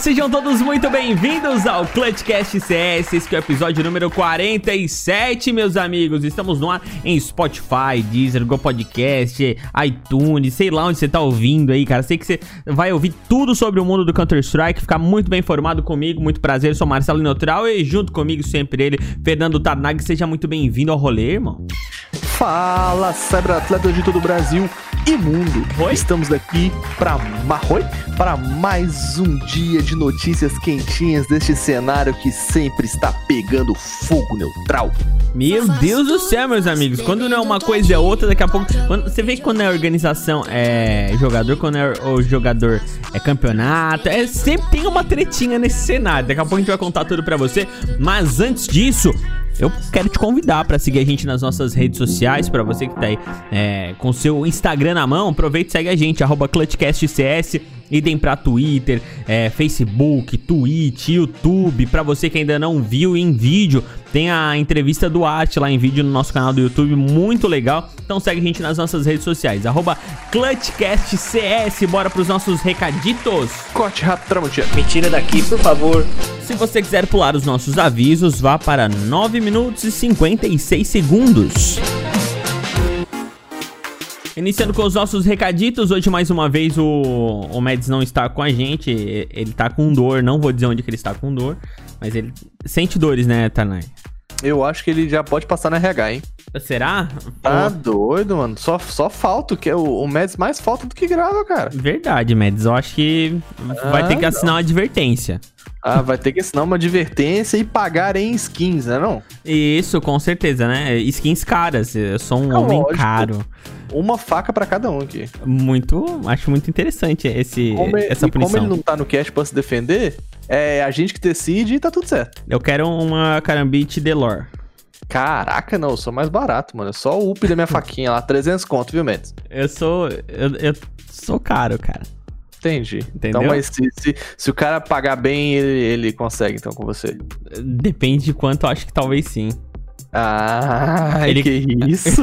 Sejam todos muito bem-vindos ao Clutchcast CS, esse é o episódio número 47, meus amigos. Estamos no ar em Spotify, Deezer, Go Podcast, iTunes, sei lá onde você tá ouvindo aí, cara. Sei que você vai ouvir tudo sobre o mundo do Counter-Strike, ficar muito bem informado comigo. Muito prazer, eu sou Marcelo Neutral e junto comigo sempre ele, Fernando Tarnag. Seja muito bem-vindo ao rolê, irmão. Fala, cyberatleta de todo o Brasil e mundo. Oi? Estamos aqui para Marroi, para mais um dia de notícias quentinhas deste cenário que sempre está pegando fogo neutral. Meu Deus do céu, meus amigos. Quando não é uma coisa é outra, daqui a pouco. quando- você vê que quando é organização é jogador, quando é o jogador é campeonato, é, sempre tem uma tretinha nesse cenário. Daqui a pouco a gente vai contar tudo pra você. Mas antes disso. Eu quero te convidar pra seguir a gente nas nossas redes sociais, pra você que tá aí é, com seu Instagram na mão, aproveita e segue a gente, arroba ClutchCastCS, idem pra Twitter, é, Facebook, Twitch, YouTube, pra você que ainda não viu em vídeo, tem a entrevista do Arte lá em vídeo no nosso canal do YouTube, muito legal, então segue a gente nas nossas redes sociais, arroba ClutchCastCS, bora pros nossos recaditos. Corte rápido, Tramontina. Me tira daqui, por favor. Se você quiser pular os nossos avisos, vá para 9 minutos e 56 segundos. Iniciando com os nossos recaditos, hoje mais uma vez o, o Mads não está com a gente, ele tá com dor, não vou dizer onde que ele está com dor, mas ele sente dores, né, Tanai? Eu acho que ele já pode passar no RH, hein? Será? Tá Pô, doido, mano. Só, só falta, que é o, o Mads mais falta do que grava, cara. Verdade, Mads, eu acho que vai Ah, ter que não. assinar uma advertência. Ah, vai ter que assinar uma advertência e pagar em skins, né não? Isso, com certeza, né? Skins caras, eu sou um É homem lógico. caro. Uma faca pra cada um aqui. Muito, acho muito interessante esse, ele- essa e como punição. ele não tá no cast pra se defender, é a gente que decide e tá tudo certo. Eu quero uma carambite Delor. Caraca, não, eu sou mais barato, mano. É só o up da minha faquinha lá, 300 conto, viu, Mendes? Eu sou. Eu, eu sou caro, cara. Entendi. Entendeu? Então, mas se, se, se o cara pagar bem, ele, ele consegue, então, com você. Depende de quanto, acho que talvez sim. Ah, Ele- que isso?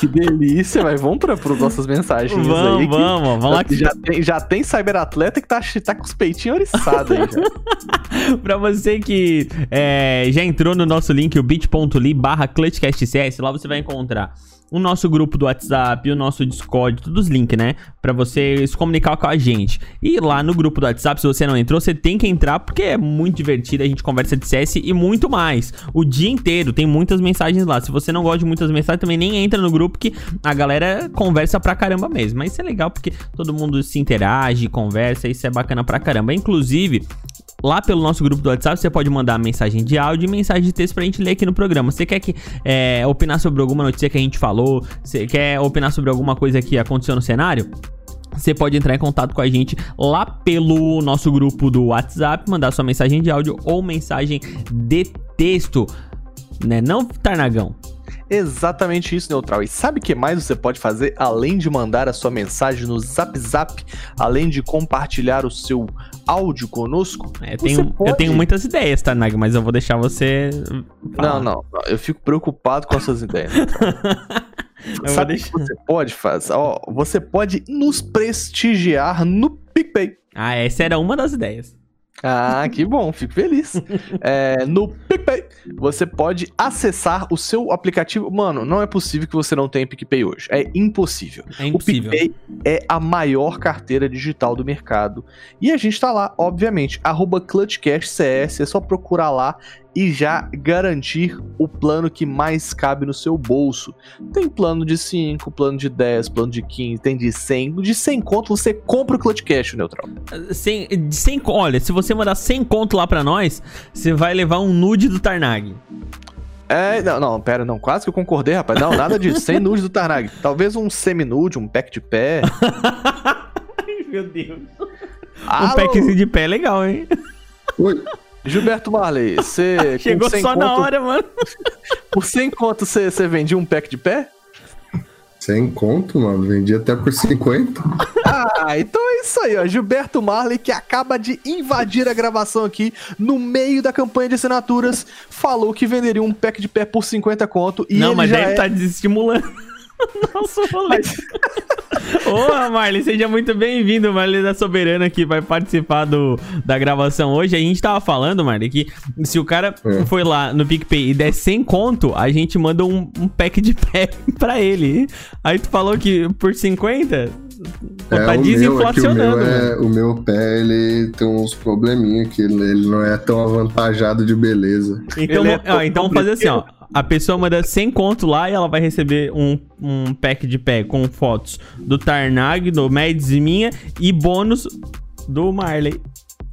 que delícia, mas vamos para as nossas mensagens Vamos, aí. que vamos, vamos lá que- Já tem, já tem cyberatleta que tá, tá com os peitinhos oriçados aí já. pra você que é, já entrou no nosso link, o bit.ly barra ClutchCastCS, lá você vai encontrar o nosso grupo do WhatsApp, o nosso Discord, todos os links, né? Pra você se comunicar com a gente. E lá no grupo do WhatsApp, se você não entrou, você tem que entrar porque é muito divertido, a gente conversa de CS e muito mais. O dia inteiro, tem muitas mensagens lá. Se você não gosta de muitas mensagens, também nem entra no grupo que a galera conversa pra caramba mesmo. Mas isso é legal porque todo mundo se interage, conversa, isso é bacana pra caramba. Inclusive, Lá pelo nosso grupo do WhatsApp, você pode mandar mensagem de áudio e mensagem de texto pra gente ler aqui no programa. Você quer que é, opinar sobre alguma notícia que a gente falou? Você quer opinar sobre alguma coisa que aconteceu no cenário? Você pode entrar em contato com a gente lá pelo nosso grupo do WhatsApp, mandar sua mensagem de áudio ou mensagem de texto. Né? Não, Tarnagão? Exatamente isso, Neutral. E sabe o que mais você pode fazer além de mandar a sua mensagem no Zap Zap, além de compartilhar o seu áudio conosco? É, tenho, eu tenho muitas ideias, Tarnag, mas eu vou deixar você. falar. Não, não, eu fico preocupado com as suas ideias. Eu Sabe o que você pode fazer? Ó, você pode nos prestigiar no PicPay. Ah, essa era uma das ideias. Ah, que bom, fico feliz. É, no PicPay, você pode acessar o seu aplicativo. Mano, não é possível que você não tenha PicPay hoje. É impossível. É impossível. O PicPay é a maior carteira digital do mercado. E a gente tá lá, obviamente, arroba ClutchCashCS, é só procurar lá e já garantir o plano que mais cabe no seu bolso. Tem plano de 5, plano de 10, plano de 15, tem de 100. De 100 conto você compra o Clutch Cash, Neutral. Sem, de 100, co- olha, se você mandar 100 conto lá pra nós, você vai levar um nude do Tarnag. É, não, não, pera, não, quase que eu concordei, rapaz. Não, nada disso, sem nude do Tarnag. Talvez um semi-nude, um pack de pé. Ai, meu Deus. Um Alô? packzinho de pé é legal, hein? Oi. Gilberto Marley, você. Chegou 100 só na conto- hora, mano. Por 100 conto você, você vendia um pack de pé? Sem conto, mano. Vendi até por 50. Ah, então é isso aí, ó. Gilberto Marley, que acaba de invadir a gravação aqui no meio da campanha de assinaturas, falou que venderia um pack de pé por 50 conto. E não, ele mas já deve é... estar desestimulando. Nossa, rolê. Ô, Marley, seja muito bem-vindo, Marley da Soberana, que vai participar do, da gravação hoje. A gente tava falando, Marley, que se o cara É. foi lá no PicPay e der 100 conto, a gente manda um, um pack de pé pra ele. Aí tu falou que por 50? Tá É, o meu, é o desinflacionando, meu, mano. é, o meu pé, ele tem uns probleminha que ele, ele não é tão avantajado de beleza. Então, é ó, então vamos fazer assim, ó. A pessoa manda 100 conto lá e ela vai receber um, um pack de pé com fotos do Tarnag, do Mads e minha e bônus do Marley.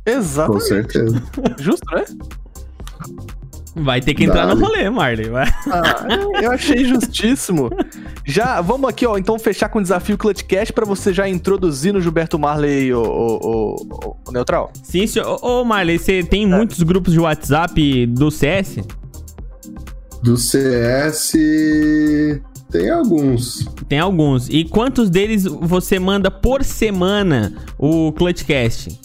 Com Exatamente. certeza. Justo, né? Vai ter que entrar no Dale. rolê, Marley. Vai. Ah, eu achei justíssimo. Já, vamos aqui, ó, então fechar com o desafio Clutchcast pra você já introduzir no Gilberto Marley o, o, o- o Neutral. Sim, senhor. Ô, Marley, você tem muitos grupos de WhatsApp do CS? Do CS, tem alguns. Tem alguns. E quantos deles você manda por semana o Clutchcast?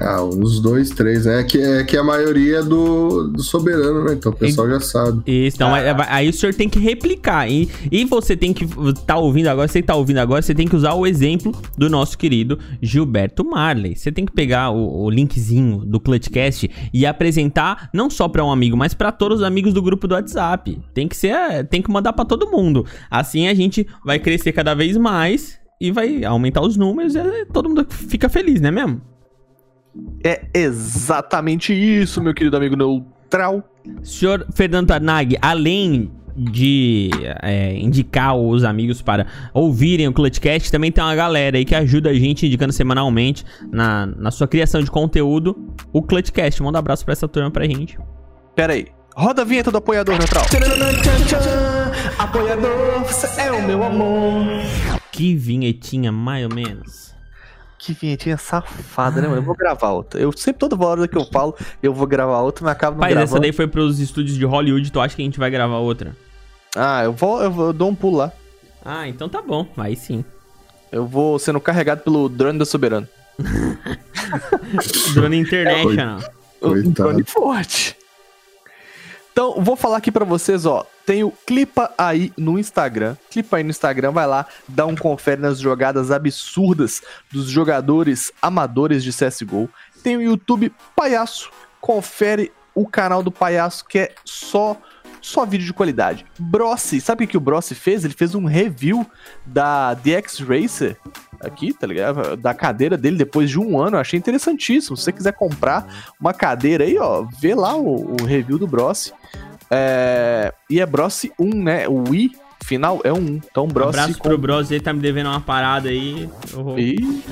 Ah, uns dois, três, né? É que, é que a maioria é do, do soberano, né? Então o pessoal já sabe. Isso, então é- é- aí o senhor tem que replicar. E, e você tem que tá ouvindo agora, você que tá ouvindo agora, você tem que usar o exemplo do nosso querido Gilberto Marley. Você tem que pegar o, o linkzinho do Clutchcast e apresentar não só pra um amigo, mas pra todos os amigos do grupo do WhatsApp. Tem que ser, tem que mandar pra todo mundo. Assim a gente vai crescer cada vez mais e vai aumentar os números e aí todo mundo fica feliz, né mesmo? É exatamente isso, meu querido amigo Neutral. Senhor Fernando Tarnag, além de é, indicar os amigos para ouvirem o Clutchcast, também tem uma galera aí que ajuda a gente indicando semanalmente na, na sua criação de conteúdo o Clutchcast. Manda um abraço pra essa turma pra gente. Pera aí. Roda a vinheta do apoiador, Neutral. Apoiador, você é o meu amor. Que vinhetinha, mais ou menos. Que vinhetinha safada, né, mano? Eu vou gravar outra. Eu sempre, toda hora que eu falo, eu vou gravar outra, mas acabo não Pai, essa gravando. daí foi pros estúdios de Hollywood, tu acha que a gente vai gravar outra? Ah, eu vou, eu vou, eu dou um pulo lá. Ah, então tá bom, aí sim. Eu vou sendo carregado pelo drone da Soberano. Drone International. Um Coitado. drone forte. Então, vou falar aqui pra vocês, ó. Tem o Clipa aí no Instagram. Clipa aí no Instagram, vai lá, dá um confere nas jogadas absurdas dos jogadores amadores de CSGO. Tem o YouTube Palhaço. Confere o canal do Palhaço, que é só só vídeo de qualidade. Brossi, sabe o que o Brossi fez? Ele fez um review da DX Racer aqui, tá ligado? Da cadeira dele depois de um ano. Eu achei interessantíssimo. Se você quiser comprar uma cadeira aí, ó, vê lá o, o review do Brossi. É, e é Brossi 1, né? O I final é um 1. Então Um Brossi abraço com... pro Bros, ele tá me devendo uma parada aí. Eu vou... Ih,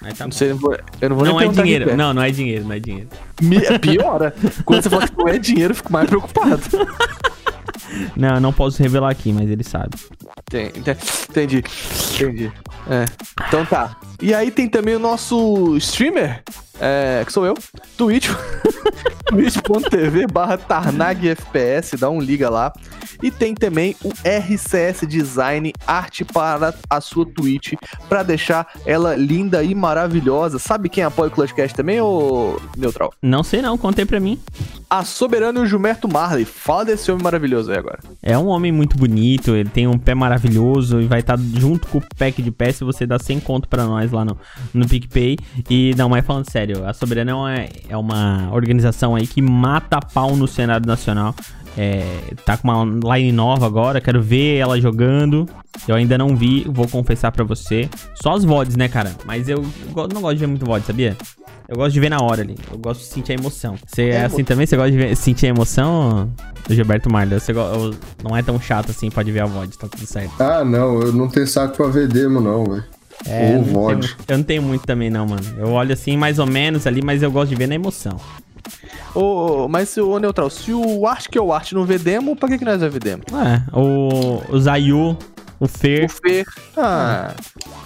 Aí tá não sei, eu não vou, não é dinheiro, que não, não é dinheiro, não é dinheiro. Me- Piora. Quando você fala que não é dinheiro, eu fico mais preocupado. Não, eu não posso revelar aqui, mas ele sabe. Entendi. Entendi. É. Então tá. E aí tem também o nosso streamer, é, que sou eu, Twitch. twitch.tv barra Tarnag FPS, dá um liga lá. E tem também o RCS Design, arte para a sua Twitch, pra deixar ela linda e maravilhosa. Sabe quem apoia o Clutchcast também, ô Neutral? Não sei não, contei pra mim. A Soberano e o Gilberto Marley. Fala desse homem maravilhoso aí agora. É um homem muito bonito, ele tem um pé maravilhoso e vai estar junto com o pack de pé se você dá 100 conto pra nós lá no, no PicPay. E não, mas falando sério, a Soberana é uma, é uma organização aí que mata pau no cenário nacional. É, tá com uma line nova agora, quero ver ela jogando. Eu ainda não vi, vou confessar pra você. Só as VODs, né, cara? Mas eu go- não gosto de ver muito VOD, sabia? Eu gosto de ver na hora ali. Eu gosto de sentir a emoção. Você é, É, assim também? Você gosta de ver- sentir a emoção, Gilberto Marley? Você go- eu- não é tão chato assim, pode ver a VOD, tá tudo certo. Ah, não, eu não tenho saco pra ver demo, não, velho. É, eu Ou não VOD. tenho- eu não tenho muito também, não, mano. Eu olho assim, mais ou menos ali, mas eu gosto de ver na emoção. Ô, mas, ô Neutral, se o Art que é o Art não vê demo, pra que, que nós vai ver demo? É, o, o Zayu, o Fer, O Fer. Ah,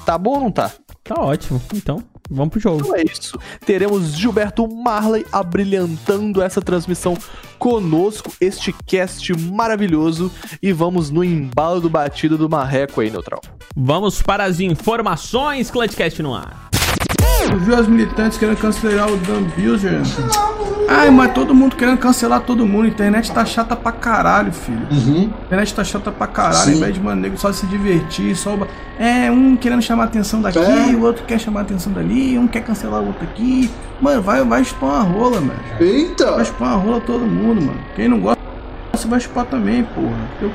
tá bom ou não tá? tá ótimo. Então, vamos pro jogo. Então é isso. Teremos Gilberto Marley abrilhantando essa transmissão conosco, este cast maravilhoso. E vamos no embalo do batido do Marreco aí, Neutral. Vamos para as informações, Clutchcast no ar. Eu vi as militantes querendo cancelar o Dan Bilzer. Ai, mas todo mundo querendo cancelar todo mundo. A internet tá chata pra caralho, filho. Uhum. A internet tá chata pra caralho. Sim. Ao invés de, mano, nego só se divertir, só. É, um querendo chamar a atenção daqui, É. o outro quer chamar a atenção dali, um quer cancelar o outro aqui. Mano, vai, vai chupar uma rola, mano. Vai Eita! chupar uma rola todo mundo, mano. Quem não gosta, vai chupar também, porra. Eu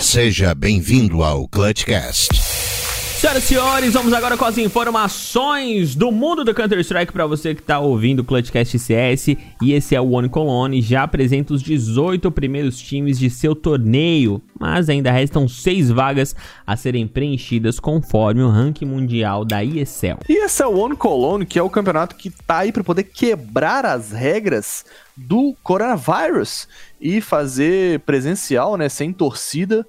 Seja bem-vindo ao Clutchcast. Senhoras e senhores, vamos agora com as informações do mundo do Counter-Strike para você que tá ouvindo o Clutchcast CS. E esse é o One Colony, já apresenta os 18 primeiros times de seu torneio, mas ainda restam 6 vagas a serem preenchidas conforme o ranking mundial da ESL. E esse é o One Cologne, que é o campeonato que tá aí para poder quebrar as regras do coronavírus e fazer presencial, né, sem torcida.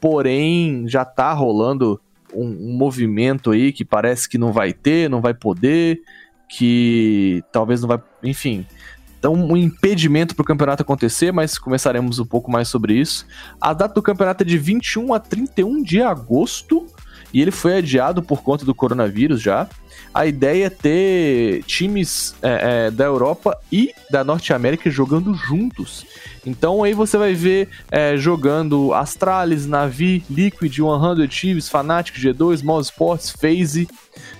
Porém, já tá rolando um, um movimento aí que parece que não vai ter, não vai poder, que talvez não vai, enfim. Então, um impedimento para o campeonato acontecer, mas começaremos um pouco mais sobre isso. A data do campeonato é de 21 a 31 de agosto e ele foi adiado por conta do coronavírus já. A ideia é ter times é, é, da Europa e da Norte América jogando juntos. Então aí você vai ver é, jogando Astralis, Navi, Liquid, 100 Thieves, Fnatic, G2, Mouse Sports, FaZe.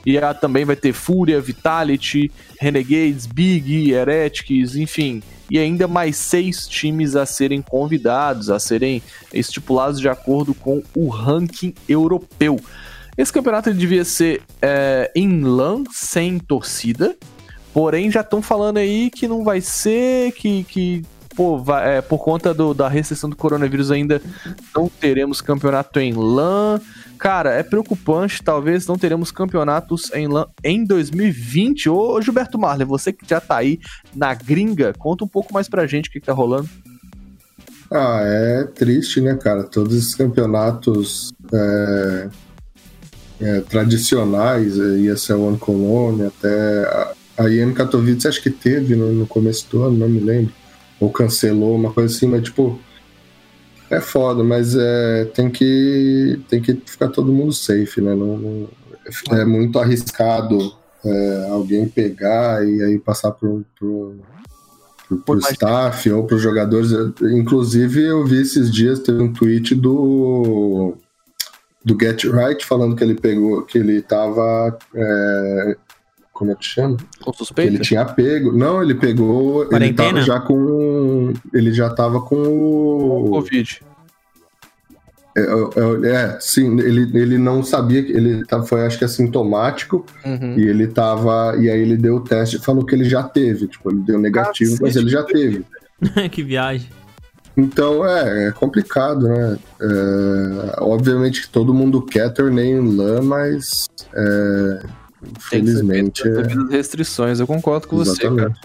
E também vai ter Fúria, Vitality, Renegades, Big, Heretics, enfim. E ainda mais seis times a serem convidados, a serem estipulados de acordo com o ranking europeu. Esse campeonato devia ser é, em LAN, sem torcida. Porém, já estão falando aí que não vai ser, que, que pô, vai- é, por conta do- da restrição do coronavírus ainda não teremos campeonato em LAN. Cara, é preocupante, talvez não teremos campeonatos em LAN em 2020. Ô, Gilberto Marley, você que já tá aí na gringa, conta um pouco mais pra gente o que, que tá rolando. Ah, é triste, né, cara? Todos esses campeonatos é, é, tradicionais, é, o One Cologne, até a, a IEM Katowice acho que teve no, no começo do ano, não me lembro. Ou cancelou, uma coisa assim, mas tipo. É foda, mas é, tem, que, tem que ficar todo mundo safe, né? Não, não- é muito arriscado é, alguém pegar e aí passar pro, pro, pro, pro staff ou pros jogadores. Inclusive, eu vi esses dias, teve um tweet do do Get Right falando que ele pegou, que ele tava. é, como é que chama? Com Que suspeita? ele tinha pego. Não, ele pegou. Ele Quarentena? tava já com. Ele já tava com o. Covid. É, é, é, sim, ele, ele não sabia que ele tá- foi, acho que assintomático, Uhum. e ele tava. E aí ele deu o teste e falou que ele já teve. Tipo, ele deu negativo, mas Cacete. ele já teve. que viagem. Então é, é complicado, né? É, obviamente que todo mundo quer torneio em LAN, mas é, Tem que infelizmente. é, restrições, eu concordo com você, cara. exatamente.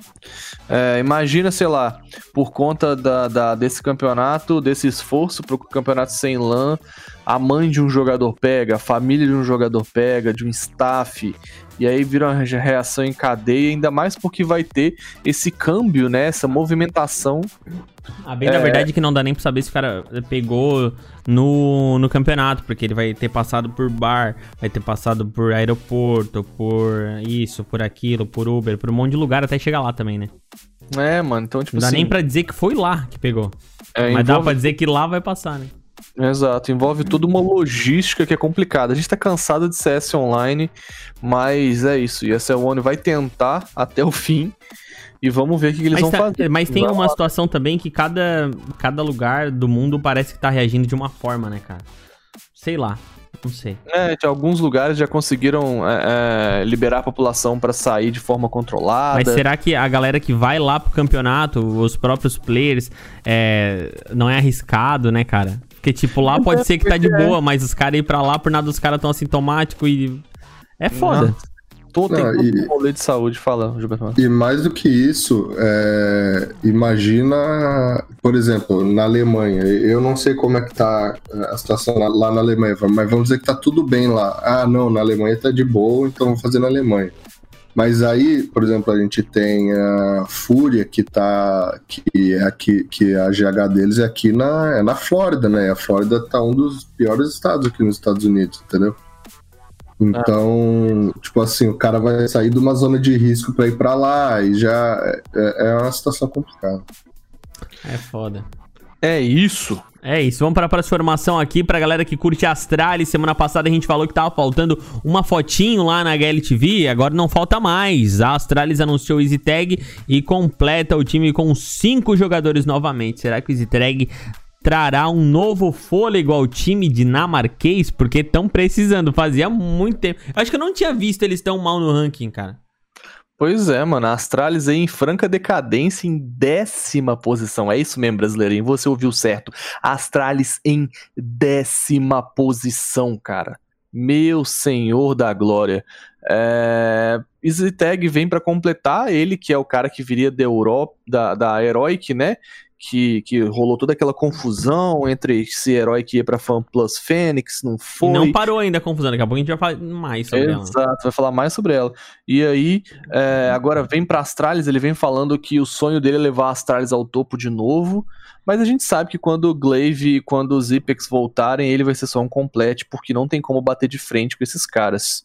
É, imagina, sei lá, por conta da, da- desse campeonato, desse esforço para o campeonato sem LAN, a mãe de um jogador pega, a família de um jogador pega, de um staff, e aí vira uma reação em cadeia, ainda mais porque vai ter esse câmbio, né? Essa movimentação. A bem da verdade é que não dá nem pra saber se o cara pegou no, no campeonato, porque ele vai ter passado por bar, vai ter passado por aeroporto, por isso, por aquilo, por Uber, por um monte de lugar até chegar lá também, né? É, mano, então, tipo Não dá assim. nem pra dizer que foi lá que pegou. é, Mas dá envolve- pra dizer que lá vai passar, né? Exato, envolve toda uma logística que é complicada. A gente tá cansado de CS online, mas é isso. E a One vai tentar até o fim. E vamos ver o que, eles Mas, vão tá- fazer. mas tem Vamos uma lá. situação também que cada, cada lugar do mundo parece que tá reagindo de uma forma, né, cara? Sei lá, não sei. É, de alguns lugares já conseguiram é, é, liberar a população pra sair de forma controlada. Mas será que a galera que vai lá pro campeonato, os próprios players, é, não é arriscado, né, cara? Porque, tipo, lá pode ser que tá de boa, mas os caras ir pra lá por nada os caras tão assintomáticos e. É foda. Todo tem Não, todo e- um rolê de saúde, fala, Gilberto. E mais do que isso, é, imagina, por exemplo, na Alemanha. Eu não sei como é que tá a situação lá, lá na Alemanha, mas vamos dizer que tá tudo bem lá. Ah, não, na Alemanha tá de boa, então vamos fazer na Alemanha. Mas aí, por exemplo, a gente tem a Fúria, que tá. que é aqui, que a GH deles é aqui na, é na Flórida, né? A Flórida tá um dos piores estados aqui nos Estados Unidos, entendeu? Então, tipo assim, o cara vai sair de uma zona de risco para ir para lá e já é, é uma situação complicada. É foda. É isso. É isso, vamos para a próxima informação aqui pra galera que curte Astralis. Semana passada a gente falou que tava faltando uma fotinho lá na HLTV, agora não falta mais. A Astralis anunciou o Easy Tag e completa o time com cinco jogadores novamente. Será que o Easy Tag trará um novo fôlego ao time dinamarquês? Porque estão precisando, fazia muito tempo. Acho que eu não tinha visto eles tão mal no ranking, cara. Pois é, mano. A Astralis aí em franca decadência em décima posição. É isso mesmo, brasileirinho. Você ouviu certo. A Astralis em décima posição, cara. Meu senhor da glória. É... EasyTag vem para completar ele, que é o cara que viria da Europa, da, da Heroic, né? Que, que rolou toda aquela confusão entre esse herói que ia pra Fan Plus Fênix, não foi. Não parou ainda a confusão, daqui a pouco a gente vai falar mais sobre Exato, ela. Exato, vai falar mais sobre ela. E aí, é, agora vem pra Astralis, ele vem falando que o sonho dele é levar a Astralis ao topo de novo, mas a gente sabe que quando o Glaive e quando os Ipex voltarem, ele vai ser só um complete, porque não tem como bater de frente com esses caras.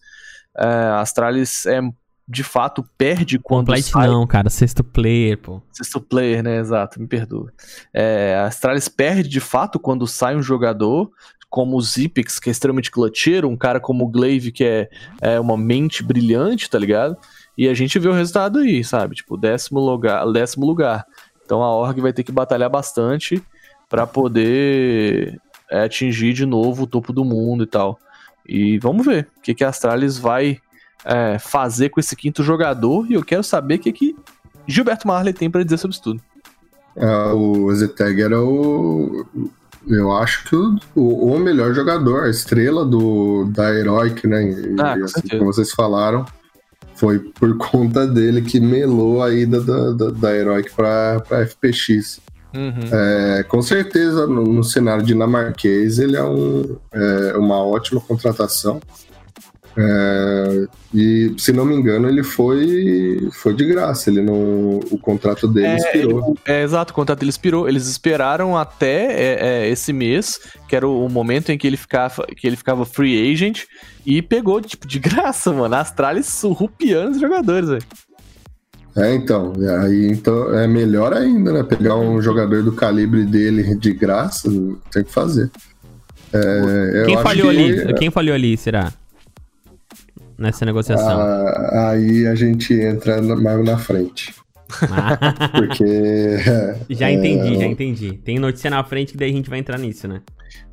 É, Astralis é de fato perde quando Complete sai... não, cara, sexto player, pô. Sexto player, né, exato, me perdoa. É, a Astralis perde de fato quando sai um jogador como o Zipix, que é extremamente clutcheiro, um cara como o Glaive, que é, é uma mente brilhante, tá ligado? E a gente vê o resultado aí, sabe? Tipo, décimo lugar, décimo lugar. Então a Org vai ter que batalhar bastante para poder é, atingir de novo o topo do mundo e tal. E vamos ver o que, que a Astralis vai é, fazer com esse quinto jogador e eu quero saber o que, que Gilberto Marley tem para dizer sobre isso tudo. É, o Zeteg era o. Eu acho que o, o, o, melhor jogador, a estrela do, da Heroic, né? E, ah, assim, como vocês falaram, foi por conta dele que melou a ida da, da, da Heroic para FPX. Uhum. É, com certeza, no, no, cenário dinamarquês, ele é, um, é uma ótima contratação. É, e, se não me engano, ele foi, foi de graça. Ele não, o contrato dele é, expirou. É, exato, o contrato dele expirou. Eles esperaram até é, é, esse mês, que era o, momento em que ele, ficava, que ele ficava free agent, e pegou, tipo, de graça, mano. A Astralis surrupiando os jogadores, velho. É, então, aí então é melhor ainda, né? Pegar um jogador do calibre dele de graça, tem que fazer. É, quem falhou que... ali? Quem falhou ali, será? Nessa negociação? Ah, aí a gente entra mais na frente. Porque. já entendi, é... já entendi. Tem notícia na frente que daí a gente vai entrar nisso, né?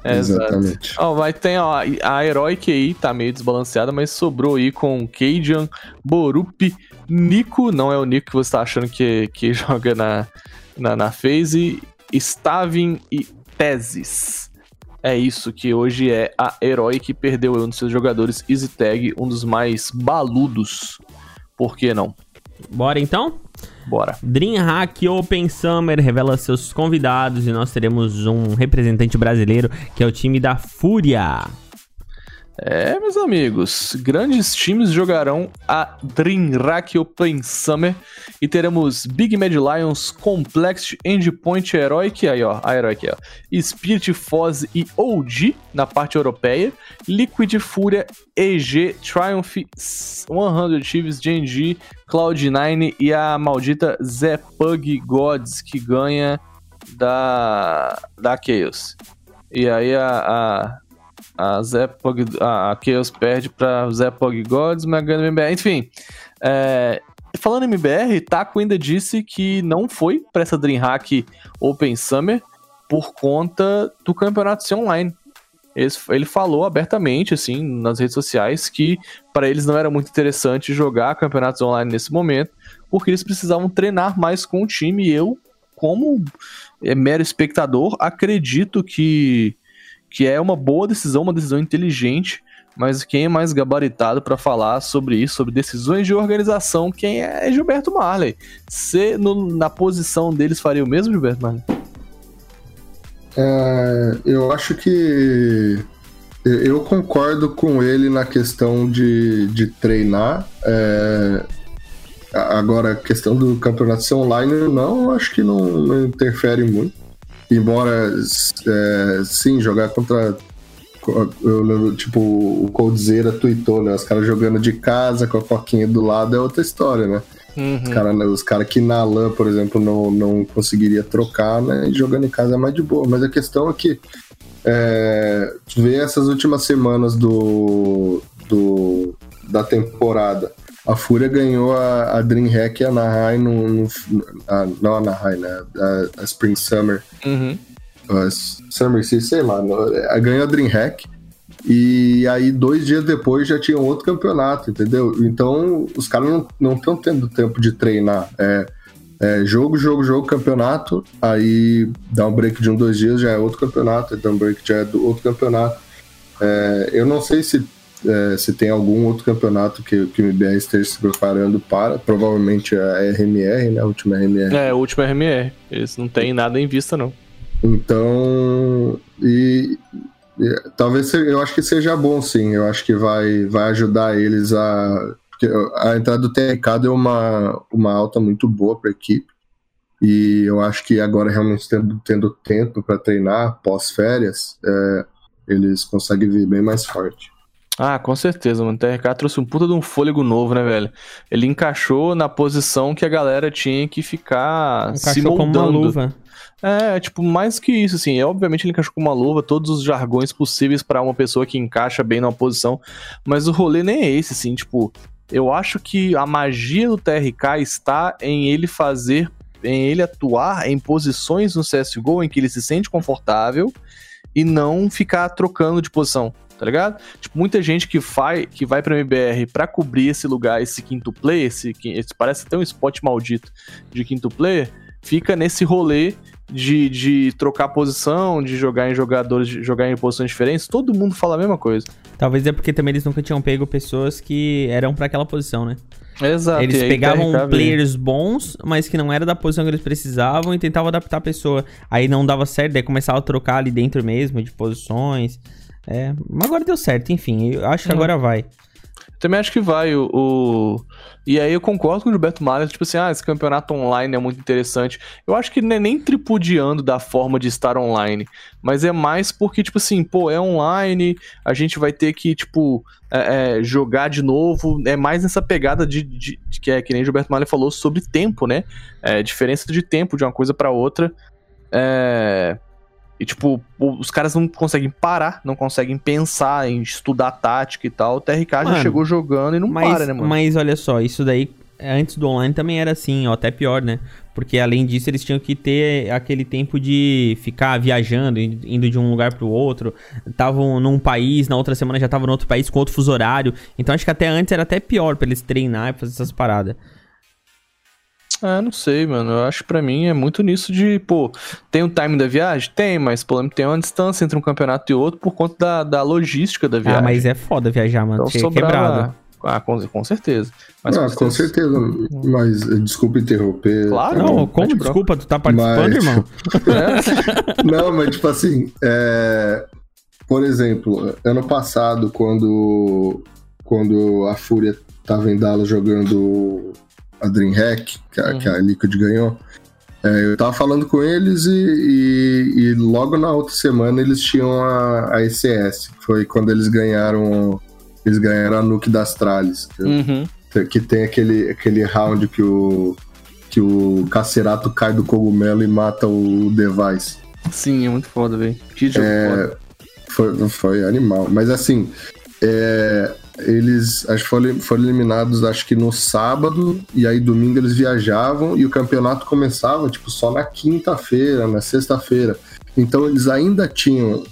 É, Exatamente. Ó, vai ter, ó, a Heroic aí tá meio desbalanceada, mas sobrou aí com Cajun, Borup, Nico, não é o Nico que você tá achando que, que joga na, na, na phase, Stavin e Tesis é isso que hoje é a Herói que perdeu um dos seus jogadores Easy Tag, um dos mais baludos. Por que não? Bora então? Bora. DreamHack Open Summer revela seus convidados e nós teremos um representante brasileiro que é o time da Fúria. É, meus amigos, grandes times jogarão a DreamHack Open Summer e teremos Big Mad Lions, Complex, Endpoint Heroic, aí ó, a Heroic, ó, Spirit Foz e OG na parte europeia, Liquid Fúria, EG, Triumph, 100 Chiefs, GNG, Cloud9 e a maldita Zepug Gods que ganha da, da Chaos. E aí a, a a Zepog, a Chaos perde pra Zepog Gods, mas ganha MBR. Enfim, é, falando em MBR, Taco ainda disse que não foi pra essa DreamHack Open Summer por conta do campeonato ser online. Ele falou abertamente, assim, nas redes sociais, que para eles não era muito interessante jogar campeonatos online nesse momento, porque eles precisavam treinar mais com o time. E eu, como é, mero espectador, acredito que que é uma boa decisão, uma decisão inteligente, mas quem é mais gabaritado para falar sobre isso, sobre decisões de organização, quem é, Gilberto Marley. Você, no, na posição deles, faria o mesmo, Gilberto Marley? É, eu acho que eu concordo com ele na questão de, de treinar. É, agora, a questão do campeonato ser online, não, acho que não, não interfere muito. Embora, é, sim, jogar contra. Eu lembro, tipo, o Coldzera tweetou, né? Os caras jogando de casa com a coquinha do lado é outra história, né? Uhum. Os caras os cara que na LAN, por exemplo, não, não conseguiria trocar, né? E jogando em casa é mais de boa. Mas a questão é que é, ver essas últimas semanas do, do, da temporada. A Fúria ganhou a, a DreamHack e a Nahai no. no a, não a Nahai, né? A, a Spring Summer. Uhum. Summer sei lá. no- a- Ganhou a DreamHack. E aí, dois dias depois, já tinha outro campeonato, entendeu? Então, os caras não estão tendo tempo de treinar. É, é jogo, jogo, jogo, campeonato. Aí dá um break de um, dois dias, já é outro campeonato. Aí dá um break, já é do outro campeonato. É, eu não sei se, é, se tem algum outro campeonato que, que o MBR esteja se preparando para. Provavelmente a RMR, né? A última RMR. É, o último RMR. Eles não têm nada em vista, não. Então, e, e talvez eu acho que seja bom, sim. Eu acho que vai, vai ajudar eles a. A entrada do TRK deu uma, uma alta muito boa para a equipe. E eu acho que agora, realmente, tendo, tendo tempo para treinar pós-férias, é, eles conseguem vir bem mais forte. Ah, com certeza, mano. O TRK trouxe um puta de um fôlego novo, né, velho? Ele encaixou na posição que a galera tinha que ficar se Encaixou como moldando. uma luva. É, tipo, mais que isso, assim. É, obviamente ele encaixou com uma luva, todos os jargões possíveis pra uma pessoa que encaixa bem numa posição. Mas o rolê nem é esse, assim, tipo. Eu acho que a magia do TRK está em ele fazer, em ele atuar em posições no CSGO em que ele se sente confortável e não ficar trocando de posição, tá ligado? Tipo, muita gente que vai, que vai pra MBR pra cobrir esse lugar, esse quinto play, esse, esse parece até um spot maldito de quinto player, fica nesse rolê de, de trocar posição, de jogar em jogadores, de jogar em posições diferentes, todo mundo fala a mesma coisa. Talvez é porque também eles nunca tinham pego pessoas que eram pra aquela posição, né? Exato. eles pegavam players bons, mas que não era da posição que eles precisavam e tentavam adaptar a pessoa. Aí não dava certo, daí começava a trocar ali dentro mesmo, de posições. É, mas agora deu certo, enfim, eu acho que Uhum. agora vai. Também acho que vai o, o- E aí eu concordo com o Gilberto Malha, tipo assim, ah, esse campeonato online é muito interessante. Eu acho que não é nem tripudiando da forma de estar online, mas é mais porque, tipo assim, pô, é online, a gente vai ter que, tipo, é, é, jogar de novo. É mais nessa pegada de, de- de que é que nem o Gilberto Malha falou sobre tempo, né? É, diferença de tempo de uma coisa pra outra. É. E, tipo, o- os caras não conseguem parar, não conseguem pensar em estudar tática e tal. O TRK já Mano, chegou jogando e não Mas, para, né, mano? mas olha só, isso daí antes do online também era assim, ó, até pior, né? Porque além disso eles tinham que ter aquele tempo de ficar viajando, in- indo de um lugar pro outro. Estavam num país, na outra semana já estavam no outro país com outro fuso horário. Então acho que até antes era até pior pra eles treinar e fazer essas paradas. Ah, não sei, mano. Eu acho que pra mim é muito nisso de, pô, tem o time da viagem? Tem, mas pô, tem uma distância entre um campeonato e outro por conta da, da logística da viagem. Ah, mas é foda viajar, mano. então Chega sobrava- quebrado. Ah, com, com certeza. Mas ah, com certeza. Mas eh, desculpa interromper. Claro, Não, não, como? Desculpa, tu tá participando, Mas- irmão? Não, mas tipo assim, é, por exemplo, ano passado, quando, quando a Fúria tava em Dallas jogando a DreamHack, que a, Uhum. que a Liquid ganhou, é, eu tava falando com eles e, e- e logo na outra semana eles tinham a, a ECS, que foi quando eles ganharam eles ganharam a Nuke das Trales, que, Uhum. que tem aquele, aquele round que o que o Cacerato cai do cogumelo e mata o Device. Sim, é muito foda, velho. Que jogo foda. Foi, foi animal. Mas assim, é, eles acho foram, foram eliminados acho que no sábado, e aí domingo eles viajavam e o campeonato começava tipo só na quinta-feira, na sexta-feira. Então eles ainda tinham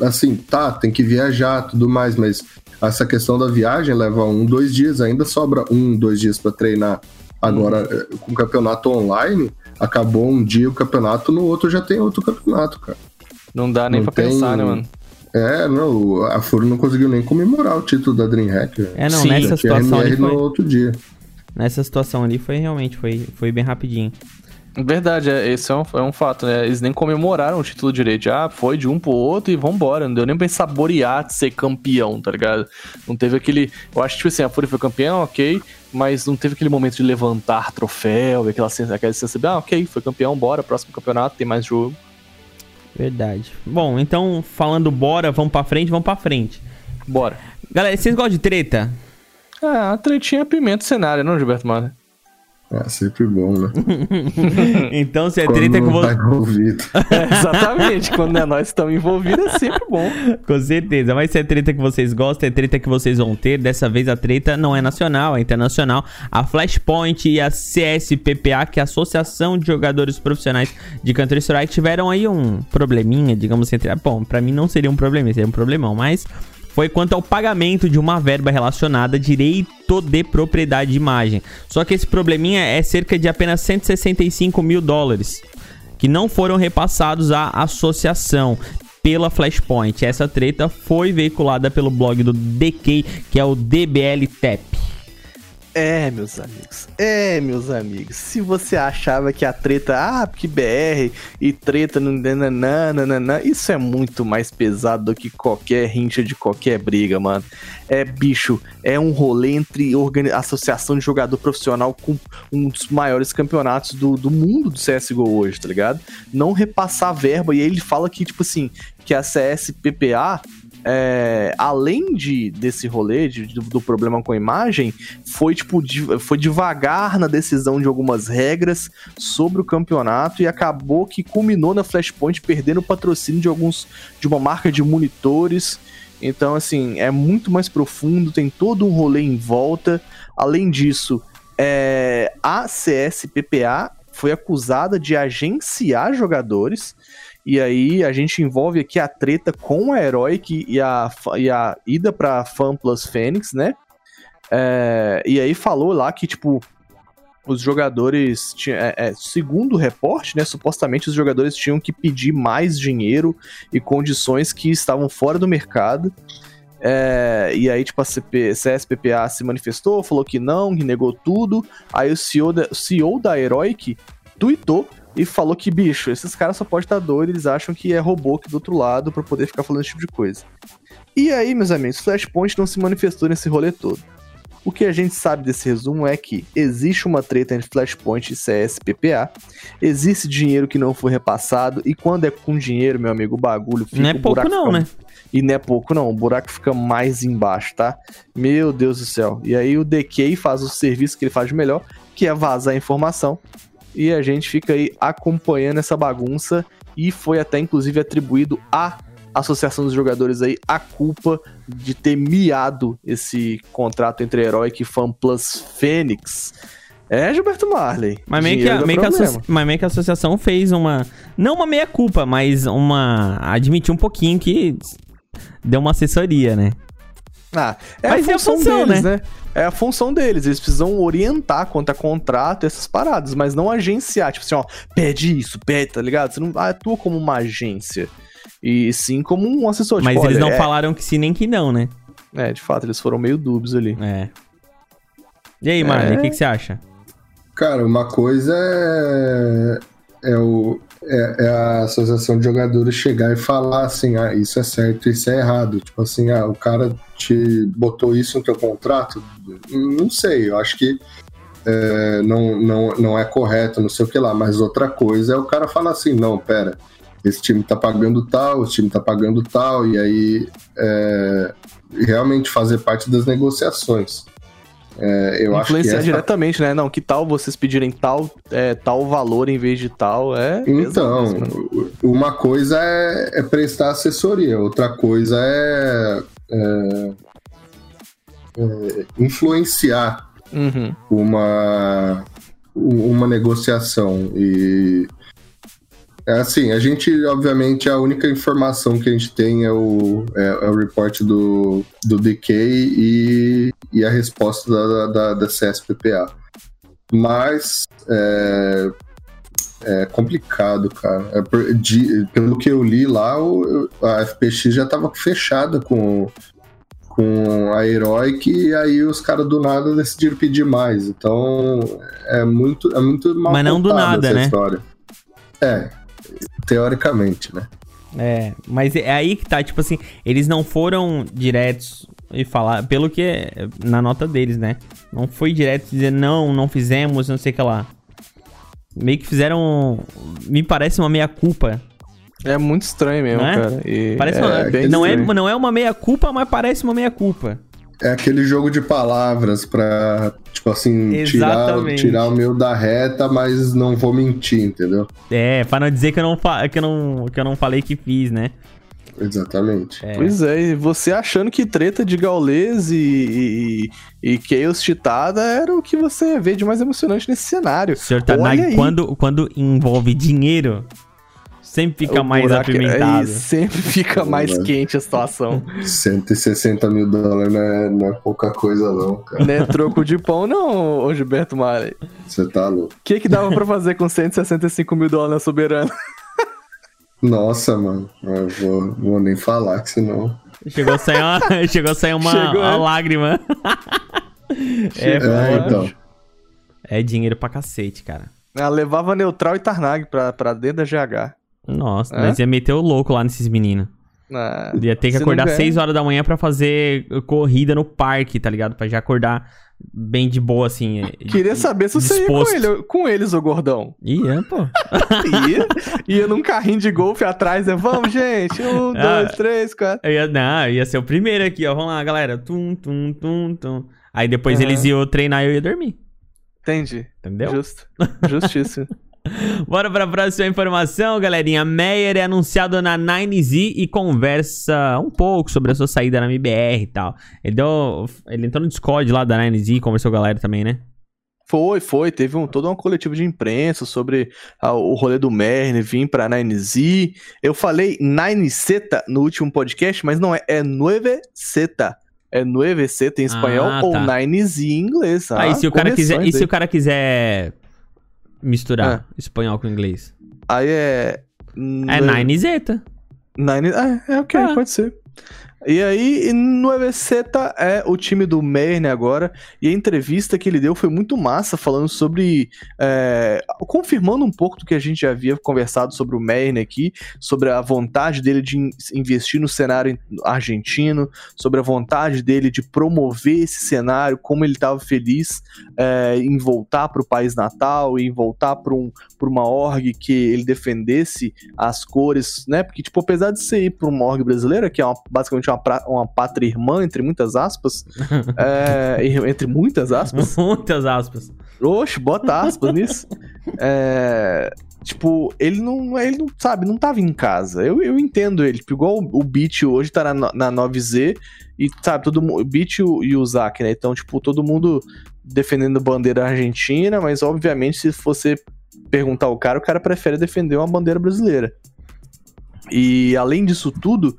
assim, tá, tem que viajar, tudo mais, mas essa questão da viagem leva um, dois dias, ainda sobra um, dois dias para treinar. Agora, eh, com o campeonato online, acabou um dia o campeonato, no outro já tem outro campeonato, cara. Não dá nem pra tem- pensar, né, mano? É, não, a Fúria não conseguiu nem comemorar o título da DreamHack. É, não, Sim, nessa situação ali RMR no foi... outro dia. Nessa situação ali foi realmente, foi, foi bem rapidinho. Verdade, é, esse é um, é um fato, né? Eles nem comemoraram o título direito. Ah, foi de um pro outro e vambora. Não deu nem pra saborear de ser campeão, tá ligado? Não teve aquele. Eu acho que, tipo assim, a Fúria foi campeão, ok, mas não teve aquele momento de levantar troféu, aquela sensação, aquela sensação de, ah, ok, foi campeão, bora, próximo campeonato, tem mais jogo. Verdade. Bom, então, falando bora, vamos pra frente, vamos pra frente. Bora. Galera, vocês gostam de treta? Ah, a tretinha pimenta o cenário, não, Gilberto Mara? É sempre bom, né? então, se é Quando treta com não tá você. envolvido. É, exatamente, quando é nós estamos envolvidos é sempre bom. Com certeza, mas se é treta que vocês gostam, é treta que vocês vão ter. Dessa vez a treta não é nacional, é internacional. A Flashpoint e a CSPPA, que é a Associação de Jogadores Profissionais de Counter-Strike, tiveram aí um probleminha, digamos assim. entre- Bom, pra mim não seria um probleminha, seria um problemão, mas foi quanto ao pagamento de uma verba relacionada a direito de propriedade de imagem. Só que esse probleminha é cerca de apenas 165 mil dólares que não foram repassados à associação pela Flashpoint. Essa treta foi veiculada pelo blog do DK, que é o DBL Tap. É, meus amigos. É, meus amigos. Se você achava que a treta, ah, porque BR e treta no nananana, isso é muito mais pesado do que qualquer rincha de qualquer briga, mano. É, bicho, é um rolê entre associação de jogador profissional com um dos maiores campeonatos do, do mundo do CSGO hoje, tá ligado? Não repassar verba. E aí ele fala que, tipo assim, que a CSPPA é, além de desse rolê de- do, do problema com a imagem, foi tipo di- foi devagar na decisão de algumas regras sobre o campeonato e acabou que culminou na Flashpoint perdendo o patrocínio de alguns de uma marca de monitores. Então, assim, é muito mais profundo, tem todo um rolê em volta. Além disso, é, a CSPPA foi acusada de agenciar jogadores. E aí a gente envolve aqui a treta com a Heroic e a, e a ida pra Fan Plus Fênix, né? É, e aí falou lá que, tipo, os jogadores. é, é, segundo o reporte, né? Supostamente os jogadores tinham que pedir mais dinheiro e condições que estavam fora do mercado. É, e aí, tipo, a CP, CSPPA se manifestou, falou que não, que negou tudo. Aí o CEO da, o CEO da Heroic tweetou e falou que, bicho, esses caras só podem estar doidos, eles acham que é robô aqui do outro lado pra poder ficar falando esse tipo de coisa. E aí, meus amigos, Flashpoint não se manifestou nesse rolê todo. O que a gente sabe desse resumo é que existe uma treta entre Flashpoint e CSPPA, existe dinheiro que não foi repassado, e quando é com dinheiro, meu amigo, o bagulho fica Não é pouco não, fica- né? E não é pouco, não. O buraco fica mais embaixo, tá? Meu Deus do céu. E aí o DK faz o serviço que ele faz de melhor, que é vazar a informação. E a gente fica aí acompanhando essa bagunça. E foi até, inclusive, atribuído à Associação dos Jogadores aí a culpa de ter miado esse contrato entre Heroic e Fan Plus Fênix. É, Gilberto Marley. Mas meio, que a, meio, que a mas meio que a associação fez uma. Não uma meia-culpa, mas uma. Admitiu um pouquinho que deu uma assessoria, né? Ah, é Mas a é a função, função, deles, né? né? É a função deles. Eles precisam orientar quanto a contrato, essas paradas, mas não agenciar. Tipo assim, ó, pede isso, pede, tá ligado? Você não atua como uma agência. E sim como um assessor. Mas tipo, eles olha, não é- falaram que sim nem que não, né? É, de fato, eles foram meio dúbios ali. É. E aí, Marley, o É. que, que você acha? Cara, uma coisa é, é, o, é, é a associação de jogadores chegar e falar assim, ah, isso é certo, isso é errado. Tipo assim, ah, o cara te botou isso no teu contrato? Não sei, eu acho que é, não, não, não é correto, não sei o que lá. Mas outra coisa é o cara falar assim, não, pera, esse time tá pagando tal, esse time tá pagando tal, e aí é, realmente fazer parte das negociações. É, eu Influenciar essa diretamente, né? Não, que tal vocês pedirem tal, é, tal valor em vez de tal? É. Então, mesmo, né? uma coisa é, é prestar assessoria, outra coisa é, é- é influenciar Uhum. uma, uma negociação. E é assim, a gente, obviamente, a única informação que a gente tem é o, é, é o report do, do DK e, e a resposta da, da, da CSPPA. Mas é, é complicado, cara. É por- de- pelo que eu li lá, o- a FPX já estava fechada com, com a Heroic e aí os caras do nada decidiram pedir mais. Então é muito, é muito mal Mas não do nada, essa né? história. É, teoricamente, né? É, mas é aí que tá, tipo assim, eles não foram diretos e falar, pelo que é na nota deles, né? Não foi direto dizer não, não fizemos, não sei o que lá. Meio que fizeram, me parece uma meia culpa. É muito estranho mesmo, Não é? cara. E Parece é uma, bem não, é, estranho. não é uma meia culpa, mas parece uma meia culpa. É aquele jogo de palavras pra, tipo assim, tirar, Exatamente. tirar o meu da reta, mas não vou mentir, entendeu? É, pra não dizer que eu não, fa- que eu não, que eu não falei que fiz, né? Exatamente. É. Pois é, e você achando que treta de Gaules e, e, e Chaos Chitada era o que você vê de mais emocionante nesse cenário. Senhor Tanag, quando, quando envolve dinheiro, sempre fica O mais buraco é- apimentado. e sempre fica mais Verdade. quente a situação. 160 mil dólares não é, não é pouca coisa, não, cara. não é troco de pão, não, ô Gilberto Marley. Você tá louco. O que, que dava pra fazer com 165 mil dólares na Soberana? Nossa, mano. Eu vou, vou nem falar, que senão. Chegou a sair uma, chegou a sair uma, Chegou, uma é. lágrima. é, É, então. é dinheiro pra cacete, cara. Ela levava Neutral e Tarnag pra, pra dentro da GH. Nossa, É? nós ia meter o louco lá nesses meninos. Ah, Ia ter que acordar ganha- 6 horas da manhã pra fazer corrida no parque, tá ligado? Pra já acordar bem de boa, assim. é, Queria saber se você ia com, ele, com eles, ô gordão. Ia, pô. Ia, ia num carrinho de golfe atrás, né? Vamos, gente. Um, Ah. dois, três, quatro. Ia, não, ia ser o primeiro aqui, ó. Vamos lá, galera. Tum, tum, tum, tum. Aí depois Aham. eles iam treinar e eu ia dormir. Entendi. Entendeu? Justo. Justíssimo. Bora pra próxima informação, galerinha. Meyer é anunciado na 9Z e conversa um pouco sobre a sua saída na MBR e tal. Ele, deu, ele entrou no Discord lá da 9Z e conversou com a galera também, né? Foi, foi. Teve um, todo um coletivo de imprensa sobre ah, o rolê do Merne vir pra 9Z. Eu falei 9Z no último podcast, mas não é. É 9Z. É 9Z em espanhol Ah, ou tá. 9Z em inglês. Ah, e se o cara quiser, e se o cara quiser misturar Ah. espanhol com inglês? Aí é. É 9Z. Nine... Ah, é ok, Ah. pode ser. E aí, no EVC tá, é o time do Merne agora, e a entrevista que ele deu foi muito massa, falando sobre. é, confirmando um pouco do que a gente já havia conversado sobre o Merne aqui, sobre a vontade dele de in- investir no cenário argentino, sobre a vontade dele de promover esse cenário, como ele estava feliz é, em voltar para o país natal, em voltar para um, uma org que ele defendesse as cores, né? Porque, tipo, apesar de você ir pra uma org brasileira, que é uma- basicamente uma, pra- uma pátria irmã, entre muitas aspas, é, entre muitas aspas, Muitas aspas. oxe, bota aspas nisso, é, tipo, ele não, ele não, sabe, não tava em casa. Eu, eu entendo ele, tipo, igual o, o Beat hoje tá na, na 9Z, e, sabe, todo mundo, o Beat e o, e o Zack, né? Então, tipo, todo mundo defendendo bandeira argentina, mas, obviamente, se você perguntar ao cara, o cara prefere defender uma bandeira brasileira. E além disso tudo,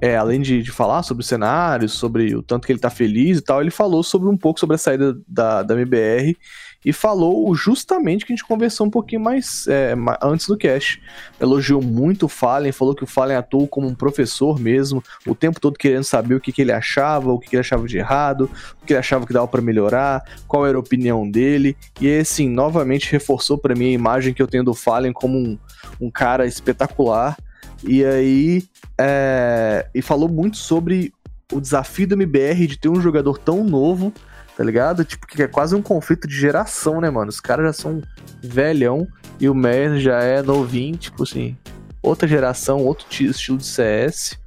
é, além de, de falar sobre o cenário, sobre o tanto que ele tá feliz e tal, ele falou sobre um pouco sobre a saída da, da MBR e falou justamente que a gente conversou um pouquinho mais é, antes do cast. Elogiou muito o Fallen, falou que o Fallen atuou como um professor mesmo, o tempo todo querendo saber o que, que ele achava, o que, que ele achava de errado, o que ele achava que dava pra melhorar, qual era a opinião dele. E assim, novamente reforçou pra mim a imagem que eu tenho do Fallen como um, um cara espetacular. E aí, é, e falou muito sobre o desafio do MBR de ter um jogador tão novo, tá ligado? Tipo, que é quase um conflito de geração, né, mano? Os caras já são velhão e o Mer já é novinho, tipo assim, outra geração, outro ti- estilo de CS.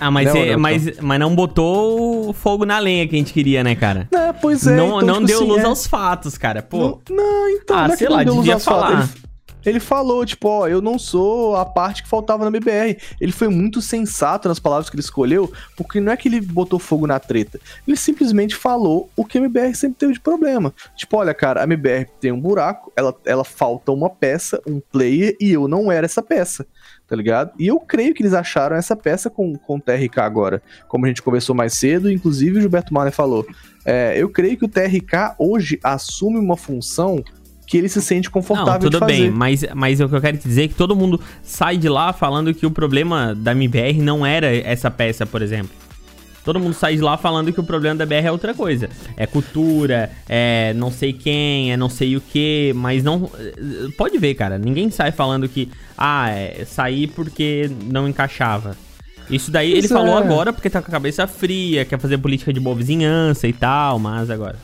Ah, mas, Não, é- não, mas, mas não botou fogo na lenha que a gente queria, né, cara? É, pois é. não então, não tipo deu assim, luz é- aos fatos, cara. Pô, Não, não, então, Ah, não é sei lá, deu luz devia aos fatos. Ele, falou, tipo, ó, eu não sou a parte que faltava na MBR. Ele foi muito sensato nas palavras que ele escolheu, porque não é que ele botou fogo na treta. Ele simplesmente falou o que a MBR sempre teve de problema. Tipo, olha, cara, a MBR tem um buraco, ela, ela falta uma peça, um player, e eu não era essa peça. Tá ligado? E eu creio que eles acharam essa peça com, com o TRK agora. Como a gente conversou mais cedo, inclusive o Gilberto Mahler falou. É, eu creio que o TRK hoje assume uma função que ele se sente confortável não, tudo bem, mas, mas o que eu quero te dizer é que todo mundo sai de lá falando que o problema da MBR não era essa peça, por exemplo. todo mundo sai de lá falando que o problema da BR é outra coisa. É cultura, é não sei quem, é não sei o que, mas não. Pode ver, cara. Ninguém sai falando que, ah, é sair porque não encaixava. Isso daí ele Isso falou é. agora porque tá com a cabeça fria, quer fazer política de boa vizinhança e tal, mas agora.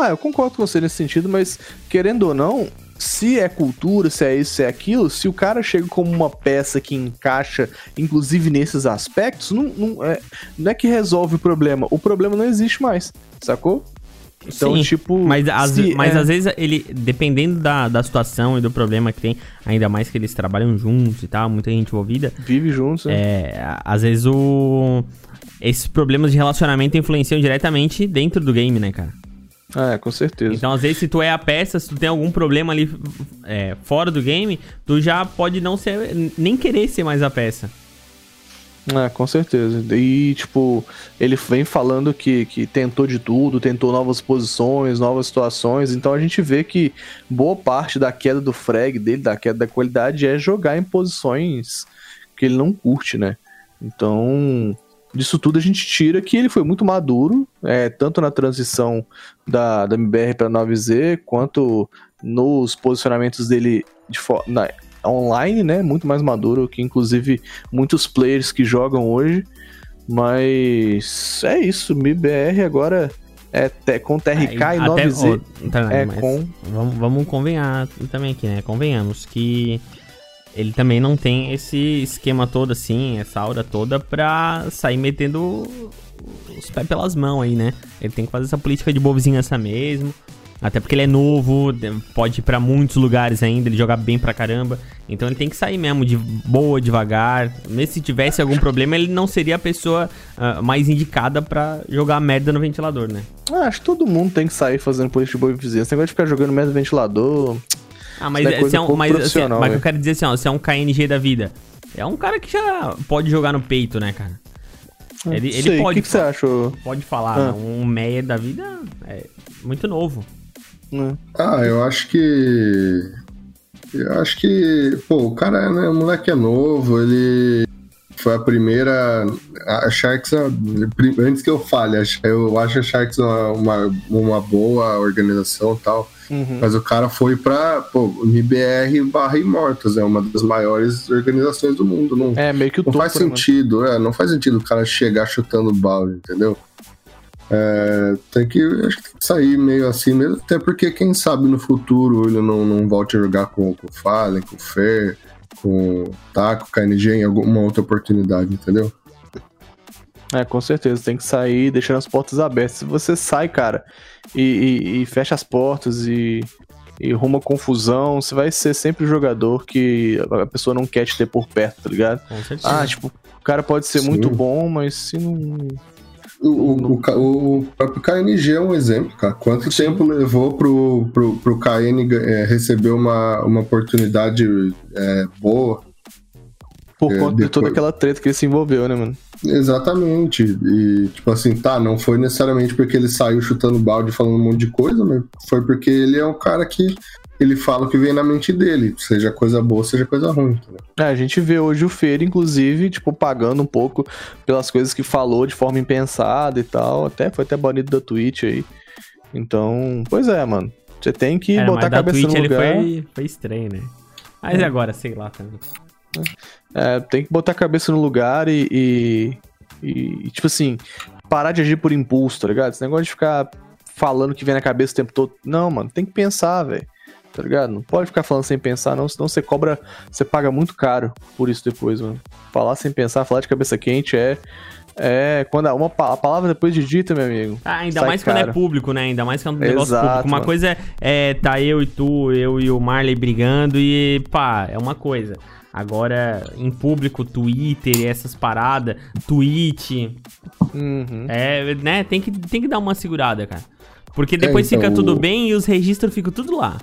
Ah, eu concordo com você nesse sentido, mas querendo ou não, se é cultura, se é isso, se é aquilo, se o cara chega como uma peça que encaixa, inclusive nesses aspectos, não, não, é, não é que resolve o problema. O problema não existe mais, sacou? Então, Sim, tipo. Mas, às, se mas é- às vezes ele, dependendo da, da situação e do problema que tem, ainda mais que eles trabalham juntos e tal, muita gente envolvida, Vive juntos, né? é, às vezes o. Esses problemas de relacionamento influenciam diretamente dentro do game, né, cara? É, com certeza. Então, às vezes, se tu é a peça, se tu tem algum problema ali é, fora do game, tu já pode não ser. nem querer ser mais a peça. É, com certeza. E, tipo, ele vem falando que, que tentou de tudo, tentou novas posições, novas situações. Então a gente vê que boa parte da queda do frag dele, da queda da qualidade, é jogar em posições que ele não curte, né? Então, disso tudo a gente tira que ele foi muito maduro, é, tanto na transição da, da MBR para 9Z, quanto nos posicionamentos dele de na, online, né? Muito mais maduro que, inclusive, muitos players que jogam hoje. Mas é isso, MIBR agora é te- com TRK e Até- 9Z. ó, tá, é com- Vamos, vamos convenhar também aqui, né? Convenhamos que ele também não tem esse esquema todo assim, essa aura toda pra sair metendo os pés pelas mãos aí, né? Ele tem que fazer essa política de boa vizinhança mesmo. Até porque ele é novo, de- pode ir pra muitos lugares ainda, ele joga bem pra caramba. Então ele tem que sair mesmo de boa, devagar. Mesmo se tivesse algum problema, ele não seria a pessoa ah, mais indicada pra jogar merda no ventilador, né? Ah, acho que todo mundo tem que sair fazendo política de boa vizinhança. Esse negócio de ficar jogando merda no ventilador. Ah, mas, é é, é um, mas, assim, mas eu quero dizer assim, ó, se é um KNG da vida, é um cara que já pode jogar no peito, né, cara? Ele, ele Sei, pode, O que, que você acha? pode falar, Ah. né? um Meyer da vida é muito novo. Ah, eu acho que. Eu acho que. Pô, o cara, né? O moleque é novo, ele. Foi a primeira. A Sharks, antes que eu fale, eu acho a Sharks uma, uma, uma boa organização e tal. Uhum. Mas o cara foi pra, pô, MBR barra Imortos, é uma das maiores organizações do mundo. Não, É, meio que o não topo, faz né, sentido, é, não faz sentido o cara chegar chutando balde, entendeu? É, tem que, acho que tem que sair meio assim mesmo, até porque quem sabe no futuro ele não, não volte a jogar com, com o Fallen, com o Fer, com o Taco, com o KNG em alguma outra oportunidade, entendeu? É, com certeza, tem que sair deixando as portas abertas. Se você sai, cara, e, e- e fecha as portas e, e arruma confusão, você vai ser sempre o jogador que a pessoa não quer te ter por perto, tá ligado? Com certeza. Ah, tipo, o cara pode ser Sim. muito bom, mas se não. O, o, o, o próprio KNG é um exemplo, cara. Quanto tempo levou pro, pro, pro KN é, receber uma, uma oportunidade é, boa? Por É, conta de toda depois- aquela treta que ele se envolveu, né, mano? Exatamente. E, tipo assim, tá, não foi necessariamente porque ele saiu chutando balde falando um monte de coisa, mas foi porque ele é um cara que ele fala o que vem na mente dele, seja coisa boa, seja coisa ruim. entendeu? É, a gente vê hoje o Feira, inclusive, tipo, pagando um pouco pelas coisas que falou de forma impensada e tal. Até foi até banido da Twitch aí. Então, pois é, mano. Você tem que É, botar mas a da cabeça Twitch no ele lugar. foi, foi estranho, né? Mas agora, sei lá também. É, tem que botar a cabeça no lugar e, e, e, tipo assim, parar de agir por impulso, tá ligado? Esse negócio de ficar falando que vem na cabeça o tempo todo. Não, mano, tem que pensar, velho. Tá ligado? Não pode ficar falando sem pensar, não, senão você cobra, você paga muito caro por isso depois, mano. Falar sem pensar, falar de cabeça quente é. É. Quando a, uma, a palavra depois de dita, meu amigo. Ah, ainda mais quando é público, né? Ainda mais quando é um negócio Exato, público. Uma mano. coisa é, é tá eu e tu, eu e o Marley brigando e pá, é uma coisa. Agora, em público, Twitter e essas paradas, Twitch, Uhum. é, né? Tem que, tem que dar uma segurada, cara. Porque depois então, fica tudo o- bem e os registros ficam tudo lá.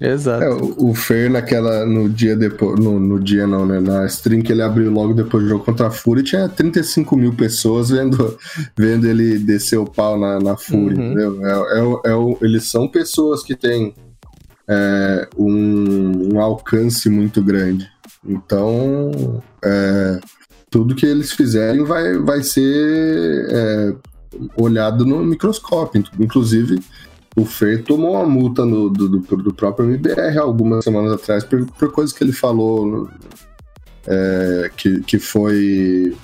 Exato. É, o, o Fer naquela, no dia depois, no, no dia não, né, na stream que ele abriu logo depois do jogo contra a Fúria, tinha 35 mil pessoas vendo, vendo ele descer o pau na, na Fúria, Uhum. entendeu? É, é é o- eles são pessoas que têm é, um, um alcance muito grande. Então, é, tudo que eles fizerem vai, vai ser é, olhado no microscópio. Inclusive, o Fer tomou uma multa no, do, do, do, próprio MBR algumas semanas atrás por, por coisas que ele falou é, que, que foi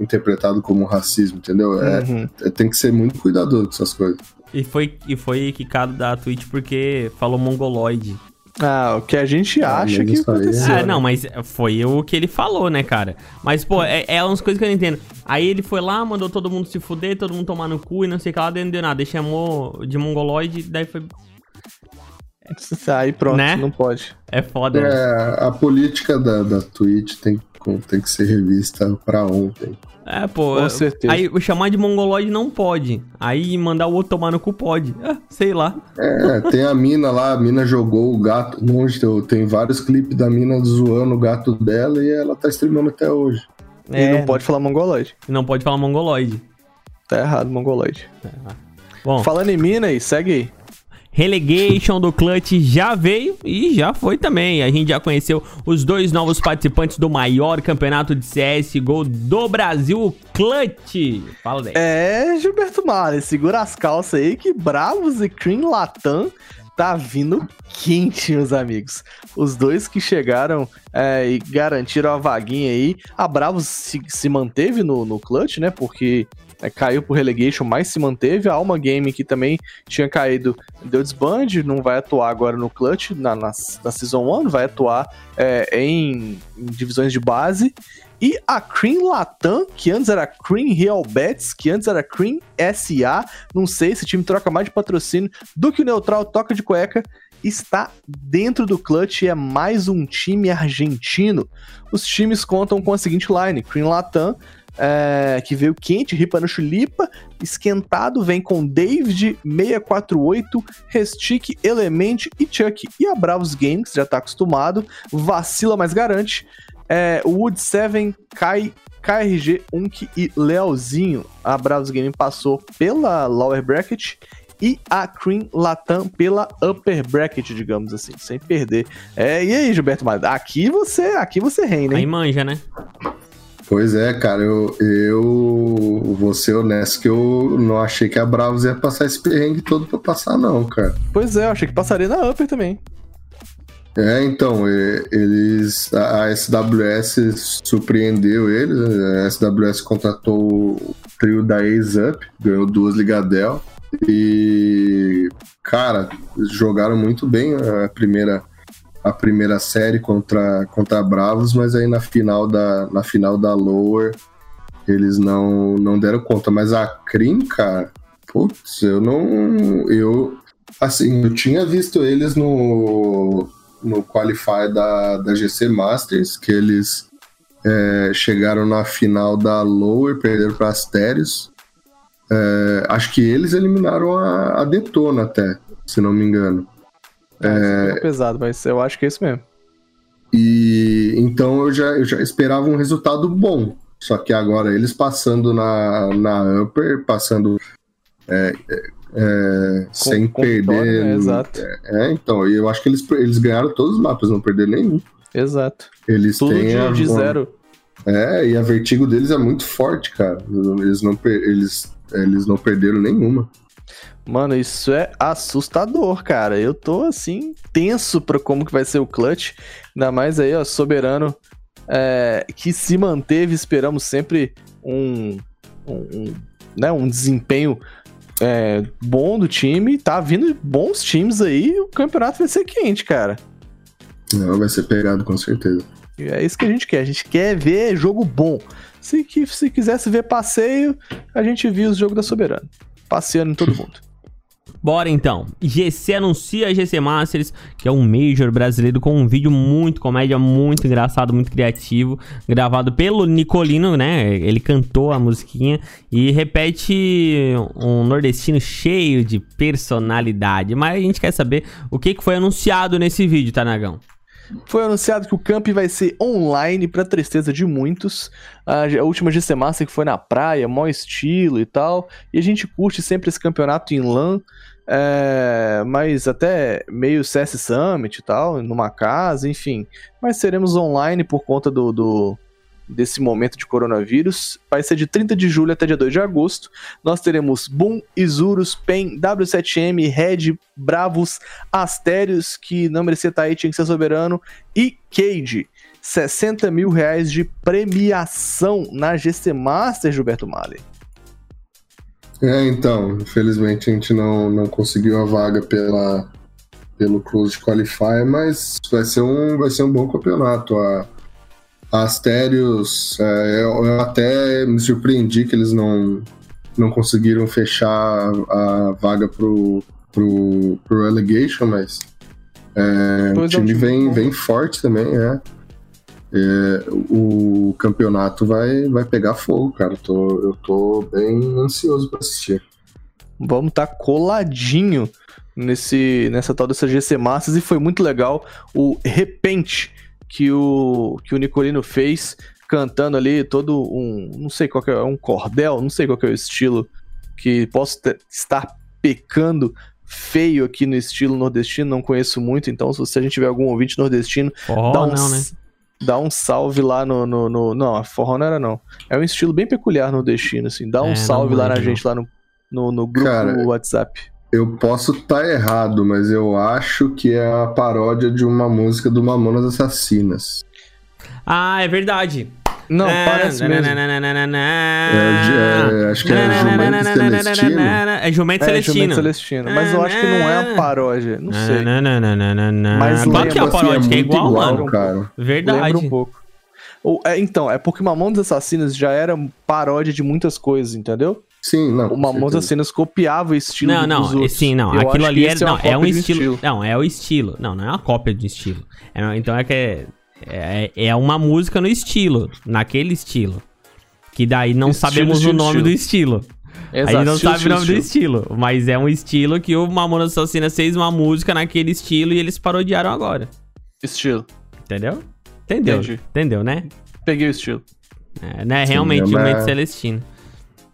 interpretado como racismo, entendeu? É, uhum. É, tem que ser muito cuidadoso com essas coisas. E foi, e foi quicado da Twitch porque falou mongoloide. Ah, o que a gente ah, acha que aconteceu. Ah, não, mas foi o que ele falou, né, cara? Mas, pô, é, é umas coisas que eu não entendo. Aí ele foi lá, mandou todo mundo se fuder, todo mundo tomar no cu e não sei o que lá, não deu nada. Ele chamou de mongoloide, daí foi. Aí pronto, né? não pode. É foda. É, né? a política da, da Twitch tem, tem que ser revista pra ontem. É, pô. Com certeza. Aí chamar de mongoloide não pode. Aí mandar o outro tomar no cu pode. É, sei lá. É, tem a mina lá, a mina jogou o gato longe. Tem vários clipes da mina zoando o gato dela e ela tá streamando até hoje. É. E não pode falar mongoloide. Não pode falar mongoloide. Tá errado, mongoloide. É. Bom. Falando em mina aí, segue aí. Relegation do Clutch já veio e já foi também. A gente já conheceu os dois novos participantes do maior campeonato de CSGO do Brasil, o Clutch. Fala daí. É, Gilberto Mari, segura as calças aí que Bravos e Cream Latam tá vindo quente, meus amigos. Os dois que chegaram é, e garantiram a vaguinha aí. A Bravos se, se manteve no, no clutch, né? Porque é, caiu por relegation, mas se manteve. A Alma Game, que também tinha caído, deu desband, não vai atuar agora no clutch, na, na, na Season 1, vai atuar é, em, em divisões de base. E a Cream Latam, que antes era Cream Real Bets, que antes era Cream SA, não sei, esse time troca mais de patrocínio do que o Neutral toca de cueca, está dentro do clutch e é mais um time argentino. Os times contam com a seguinte line: Cream Latam, é, que veio quente, ripa no chulipa, esquentado, vem com David 648, Restic, Element e Chuck. E a Bravos Games, já tá acostumado, vacila, mas garante é, Wood 7, Kai, KRG, Unk e Leozinho. A Bravos Game passou pela lower bracket e a Cream Latam pela upper bracket, digamos assim, sem perder. É, e aí, Gilberto Matos, aqui você, aqui você reina, hein? Aí manja, né? Pois é, cara, eu, eu vou ser honesto que eu não achei que a Bravos ia passar esse perrengue todo pra passar, não, cara. Pois é, eu achei que passaria na Upper também. É, então, eles. A SWS surpreendeu eles. Né? A SWS contratou o trio da Ace Up, ganhou duas Ligadel. E, cara, jogaram muito bem a primeira, a primeira série contra, contra Bravos, mas aí na final da, na final da Lower eles não, não deram conta. Mas a Krim, cara, putz, eu não. Eu. Assim, eu tinha visto eles no no Qualify da, da GC Masters, que eles é, chegaram na final da Lower, perderam para Asterios. É, acho que eles eliminaram a, a, Detona até, se não me engano. É, é pesado, mas eu acho que é isso mesmo. E então eu já, eu já esperava um resultado bom. Só que agora eles passando na, na Upper, passando é, é é, sem perder. Né? Exato. É, é, então, eu acho que eles, eles ganharam todos os mapas, não perderam nenhum. Exato. Eles Tudo têm de, a, de zero. É, e a vertigo deles é muito forte, cara. Eles não, eles, eles não perderam nenhuma. Mano, isso é assustador, cara. Eu tô assim, tenso pra como que vai ser o clutch. Ainda mais aí, ó, Soberano, é, que se manteve, esperamos sempre um, um, um, né, um desempenho é, bom do time, tá vindo bons times aí, o campeonato vai ser quente, cara. Não, vai ser pegado com certeza. E é isso que a gente quer, a gente quer ver jogo bom. Se, se quisesse ver passeio, a gente viu os jogos da Soberano. Passeando em todo mundo. Bora então. GC anuncia GC Masters, que é um Major brasileiro com um vídeo muito comédia, muito engraçado, muito criativo, gravado pelo Nicolino, né? Ele cantou a musiquinha e repete um nordestino cheio de personalidade. Mas a gente quer saber o que foi anunciado nesse vídeo, tá, Nagão? Foi anunciado que o camp vai ser online, para tristeza de muitos. A, última GC Master que foi na praia, mó estilo e tal. E a gente curte sempre esse campeonato em LAN. É, mas até meio CS Summit e tal, numa casa, enfim. Mas seremos online por conta do, do, desse momento de coronavírus. Vai ser de 30 de julho até dia 2 de agosto. Nós teremos Boom, Isurus, PEN, W7M, Red, Bravos, Astérios, que não merecia estar aí, tinha que ser soberano, e Cage. 60 mil reais de premiação na GC Master, Gilberto Mali. É, então, infelizmente a gente não, não conseguiu a vaga pela, pelo Closed Qualifier, mas vai ser um, vai ser um bom campeonato. A, a Astérios, é, eu, eu, até me surpreendi que eles não, não conseguiram fechar a, a vaga pro, pro, pro Relegation, mas é, o time vem, vem forte também, é. É, o campeonato vai, vai pegar fogo, cara. Tô, eu tô bem ansioso para assistir. Vamos estar tá coladinho nesse, nessa tal dessa GC Masters e foi muito legal o repente que o, que o Nicolino fez cantando ali todo um, não sei qual é, um cordel, não sei qual é o estilo que posso ter, estar pecando feio aqui no estilo nordestino, não conheço muito, então se a gente tiver algum ouvinte nordestino, oh, dá um, não, né? Dá um salve lá no, no, no, Não, a forró não era não. É um estilo bem peculiar nordestino, assim. Dá um é, salve lá na gente, lá no, no, no grupo Cara, WhatsApp. Eu posso estar tá errado, mas eu acho que é a paródia de uma música do Mamonas Assassinas. Ah, é verdade. Não, é, parece mesmo. É, é, acho que é Jumento Celestino. É Jumento Celestino. É, Jumento Celestino. Mas eu acho que não é a paródia. Não sei. Mas qual que é a paródia? Que é igual, mano. Cara. Verdade. Lembra um pouco. É, então, é porque Mamonas Assassinas já era paródia de muitas coisas, entendeu? Sim, não. O Mamonas Assassinas copiava o estilo Não, não, sim, não. Eu Aquilo ali é, não, é um estilo, estilo, Não, é o estilo. Não, não é uma cópia de estilo. É, então é que é é, uma música no estilo, naquele estilo. Que daí não estilo, sabemos estilo, o nome estilo. do estilo. Exato, a gente não sabe o nome do estilo, mas é um estilo que o Mamonas Assassinas fez uma música naquele estilo e eles parodiaram agora. Estilo. Entendeu? Entendeu? Entendi. Entendeu, né? Peguei o estilo. É, né? Realmente Sim, é uma... o Mente Celestino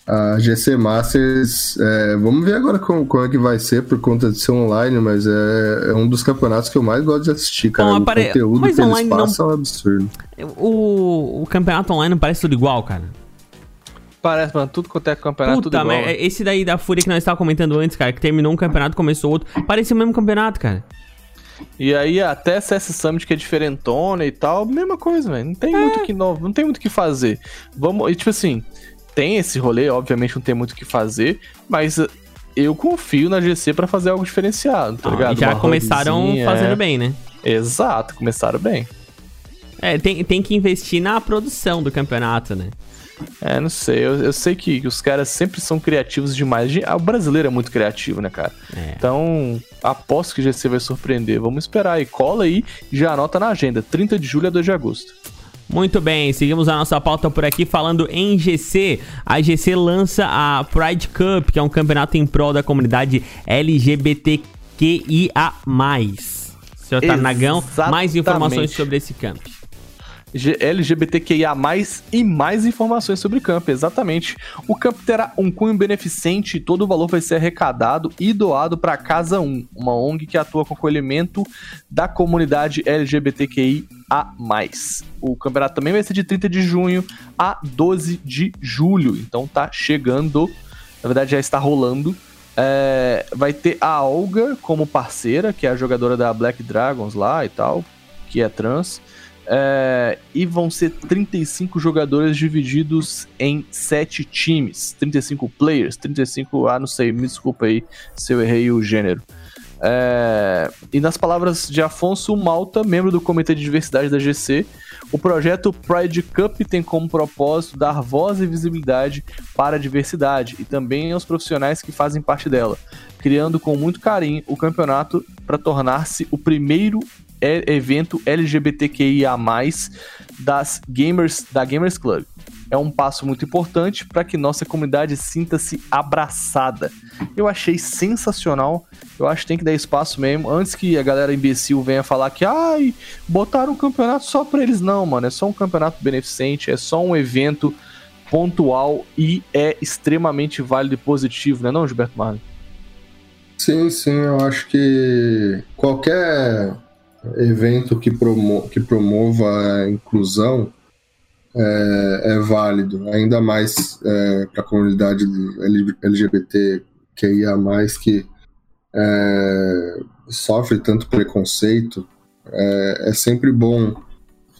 a GC Masters, é, vamos ver agora como, como, é que vai ser por conta de ser online, mas é, é um dos campeonatos que eu mais gosto de assistir, cara. Bom, o apare... conteúdo mas que eles passam não... é absurdo. O, o campeonato online não parece tudo igual, cara? Parece, mano, tudo quanto é campeonato, Puta, tudo igual. Mas esse daí da Fúria que nós estávamos comentando antes, cara, que terminou um campeonato, começou outro, parece o mesmo campeonato, cara. E aí até CS Summit que é diferentona e tal, mesma coisa, velho. Não tem é. muito que novo, não tem muito o que fazer. Vamos, e tipo assim, tem esse rolê, obviamente não tem muito o que fazer, mas eu confio na GC para fazer algo diferenciado, tá ah, ligado? já Uma começaram fazendo é... bem, né? Exato, começaram bem. É, tem, tem que investir na produção do campeonato, né? É, não sei. Eu, eu sei que os caras sempre são criativos demais. O brasileiro é muito criativo, né, cara? É. Então, aposto que o GC vai surpreender. Vamos esperar aí. Cola aí e já anota na agenda. 30 de julho a 2 de agosto. Muito bem, seguimos a nossa pauta por aqui falando em GC. A GC lança a Pride Cup, que é um campeonato em prol da comunidade LGBTQIA+. Senhor Tarnagão, mais informações sobre esse camp. LGBTQIA+, e mais informações sobre o camp, exatamente. O camp terá um cunho beneficente e todo o valor vai ser arrecadado e doado para Casa 1, uma ONG que atua com acolhimento da comunidade LGBTQIA+. O campeonato também vai ser de 30 de junho a 12 de julho, então tá chegando, na verdade já está rolando. É, vai ter a Olga como parceira, que é a jogadora da Black Dragons lá e tal, que é trans. É, e vão ser 35 jogadores divididos em 7 times. 35 players, 35. Ah, não sei, me desculpa aí se eu errei o gênero. É, e nas palavras de Afonso Malta, membro do Comitê de Diversidade da GC, o projeto Pride Cup tem como propósito dar voz e visibilidade para a diversidade e também aos profissionais que fazem parte dela, criando com muito carinho o campeonato para tornar-se o primeiro evento LGBTQIA+, das gamers, da Gamers Club. É um passo muito importante para que nossa comunidade sinta-se abraçada. Eu achei sensacional. Eu acho que tem que dar espaço mesmo. Antes que a galera imbecil venha falar que, ai, botaram um campeonato só para eles. Não, mano. É só um campeonato beneficente. É só um evento pontual e é extremamente válido e positivo, né, não, Gilberto Marley? Sim, sim. Eu acho que qualquer evento que, promo que promova a inclusão é, é válido, ainda mais é, para a comunidade LGBT que ia mais que é, sofre tanto preconceito, é, é sempre bom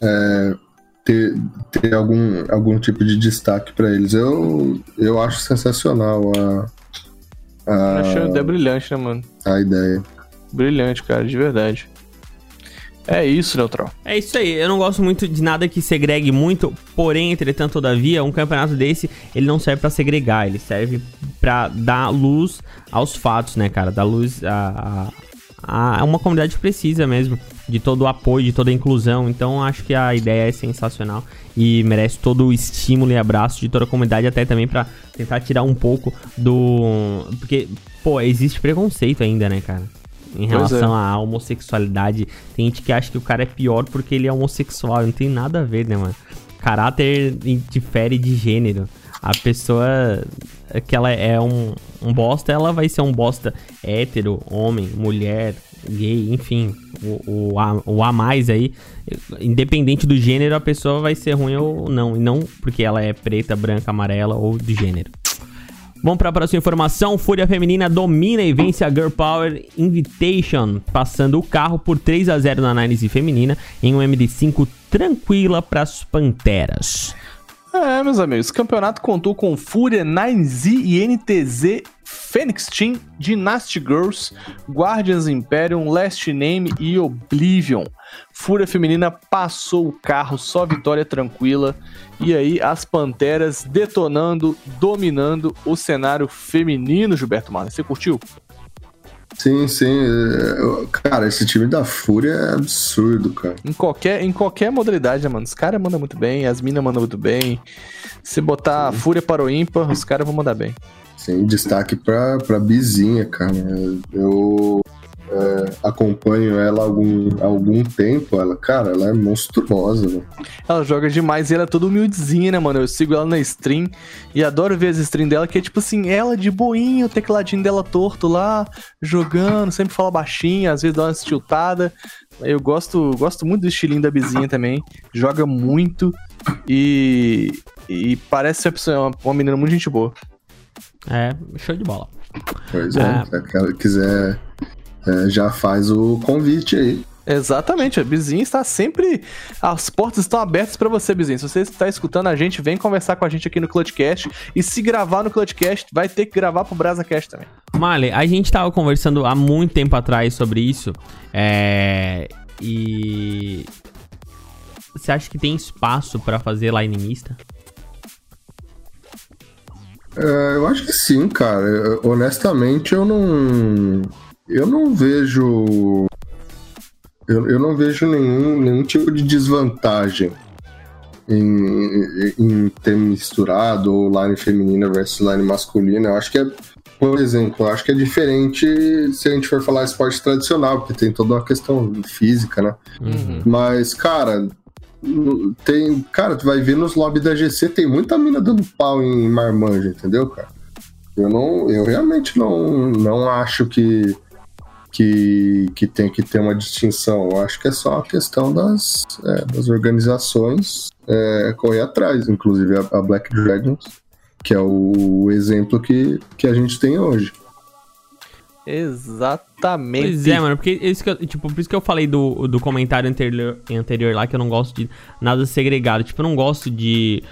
é, ter, ter algum, algum tipo de destaque para eles. Eu, eu acho sensacional a. a ideia brilhante, né, mano? A ideia. Brilhante, cara, de verdade. É isso, Neutral. É isso aí. Eu não gosto muito de nada que segregue muito, porém, entretanto, todavia, um campeonato desse, ele não serve para segregar, ele serve para dar luz aos fatos, né, cara? Dar luz a, a, a, uma comunidade que precisa mesmo de todo o apoio, de toda a inclusão. Então, acho que a ideia é sensacional e merece todo o estímulo e abraço de toda a comunidade, até também para tentar tirar um pouco do. Porque, pô, existe preconceito ainda, né, cara? Em relação é. à homossexualidade. Tem gente que acha que o cara é pior porque ele é homossexual. Não tem nada a ver, né, mano? Caráter difere de gênero. A pessoa que ela é um, um bosta, ela vai ser um bosta hétero, homem, mulher, gay, enfim. O, o, a, o a mais aí, independente do gênero, a pessoa vai ser ruim ou não. E não porque ela é preta, branca, amarela ou de gênero. Vamos para a próxima informação. Fúria Feminina domina e vence a Girl Power Invitation, passando o carro por 3 a 0 na Nines Feminina em um MD5 tranquila para as Panteras. É, meus amigos, o campeonato contou com Fúria, 9Z e NTZ Phoenix Team, Dynasty Girls, Guardians Imperium, Last Name e Oblivion. Fúria Feminina passou o carro, só vitória tranquila. E aí, as Panteras detonando, dominando o cenário feminino, Gilberto Marley. Você curtiu? Sim, sim. É, cara, esse time da Fúria é absurdo, cara. Em qualquer, em qualquer modalidade, né, mano? Os caras mandam muito bem, as minas mandam muito bem. Se botar a Fúria para o ímpar, os caras vão mandar bem. Sim, destaque pra, pra Bizinha, cara. Eu é, acompanho ela há algum, algum tempo, ela, cara, ela é monstruosa, né? Ela joga demais e ela é toda humildezinha, né, mano? Eu sigo ela na stream e adoro ver as streams dela, que é tipo assim, ela de boinha, o tecladinho dela torto lá, jogando, sempre fala baixinho, às vezes dá uma tiltada. Eu gosto, gosto muito do estilinho da Bizinha também, joga muito e, e parece ser uma, uma menina muito gente boa. É, show de bola. Pois é, é. se ela quiser é, já faz o convite aí. Exatamente, a Bizinha está sempre. As portas estão abertas para você, Bizinha. Se você está escutando a gente, vem conversar com a gente aqui no Clutchcast. E se gravar no Clutchcast, vai ter que gravar pro BrasaCast também. Male, a gente estava conversando há muito tempo atrás sobre isso. É. E. Você acha que tem espaço para fazer line mista? É, eu acho que sim, cara. Eu, honestamente, eu não. Eu não vejo. Eu, eu não vejo nenhum, nenhum tipo de desvantagem em, em ter misturado ou line feminina versus line masculina. Eu acho que é, por exemplo, eu acho que é diferente se a gente for falar esporte tradicional, porque tem toda uma questão física, né? Uhum. Mas, cara, tem. Cara, tu vai ver nos lobbies da GC, tem muita mina dando pau em marmanja, entendeu, cara? Eu não. Eu realmente não, não acho que que, que tem que ter uma distinção. Eu acho que é só a questão das, é, das organizações é, correr atrás, inclusive a, a, Black Dragons, que é o exemplo que, que a gente tem hoje. Exatamente. Pois é, mano, porque isso que eu, tipo, por isso que eu falei do, do comentário anterior, anterior lá que eu não gosto de nada segregado. Tipo, eu não gosto de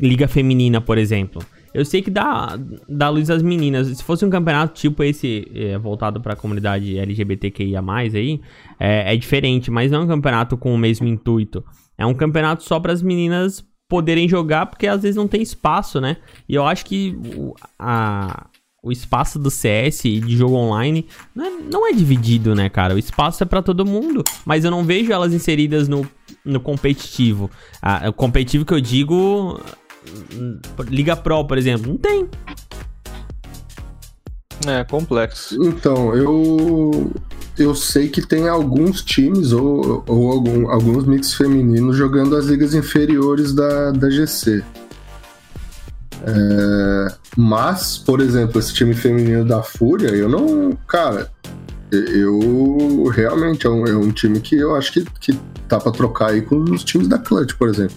liga feminina, por exemplo. Eu sei que dá, dá luz às meninas. Se fosse um campeonato tipo esse, é, voltado pra comunidade LGBTQIA, aí, é, é, diferente, mas não é um campeonato com o mesmo intuito. É um campeonato só para as meninas poderem jogar, porque às vezes não tem espaço, né? E eu acho que o, a, o espaço do CS e de jogo online não é, não é dividido, né, cara? O espaço é para todo mundo, mas eu não vejo elas inseridas no, no competitivo. Ah, o competitivo que eu digo Liga Pro, por exemplo, não tem. É, complexo. Então, eu eu sei que tem alguns times ou, ou algum, alguns mix femininos jogando as ligas inferiores da, da GC. É, mas, por exemplo, esse time feminino da Fúria, eu não. Cara, eu realmente é um, é um time que eu acho que, que tá pra trocar aí com os times da Clutch, por exemplo.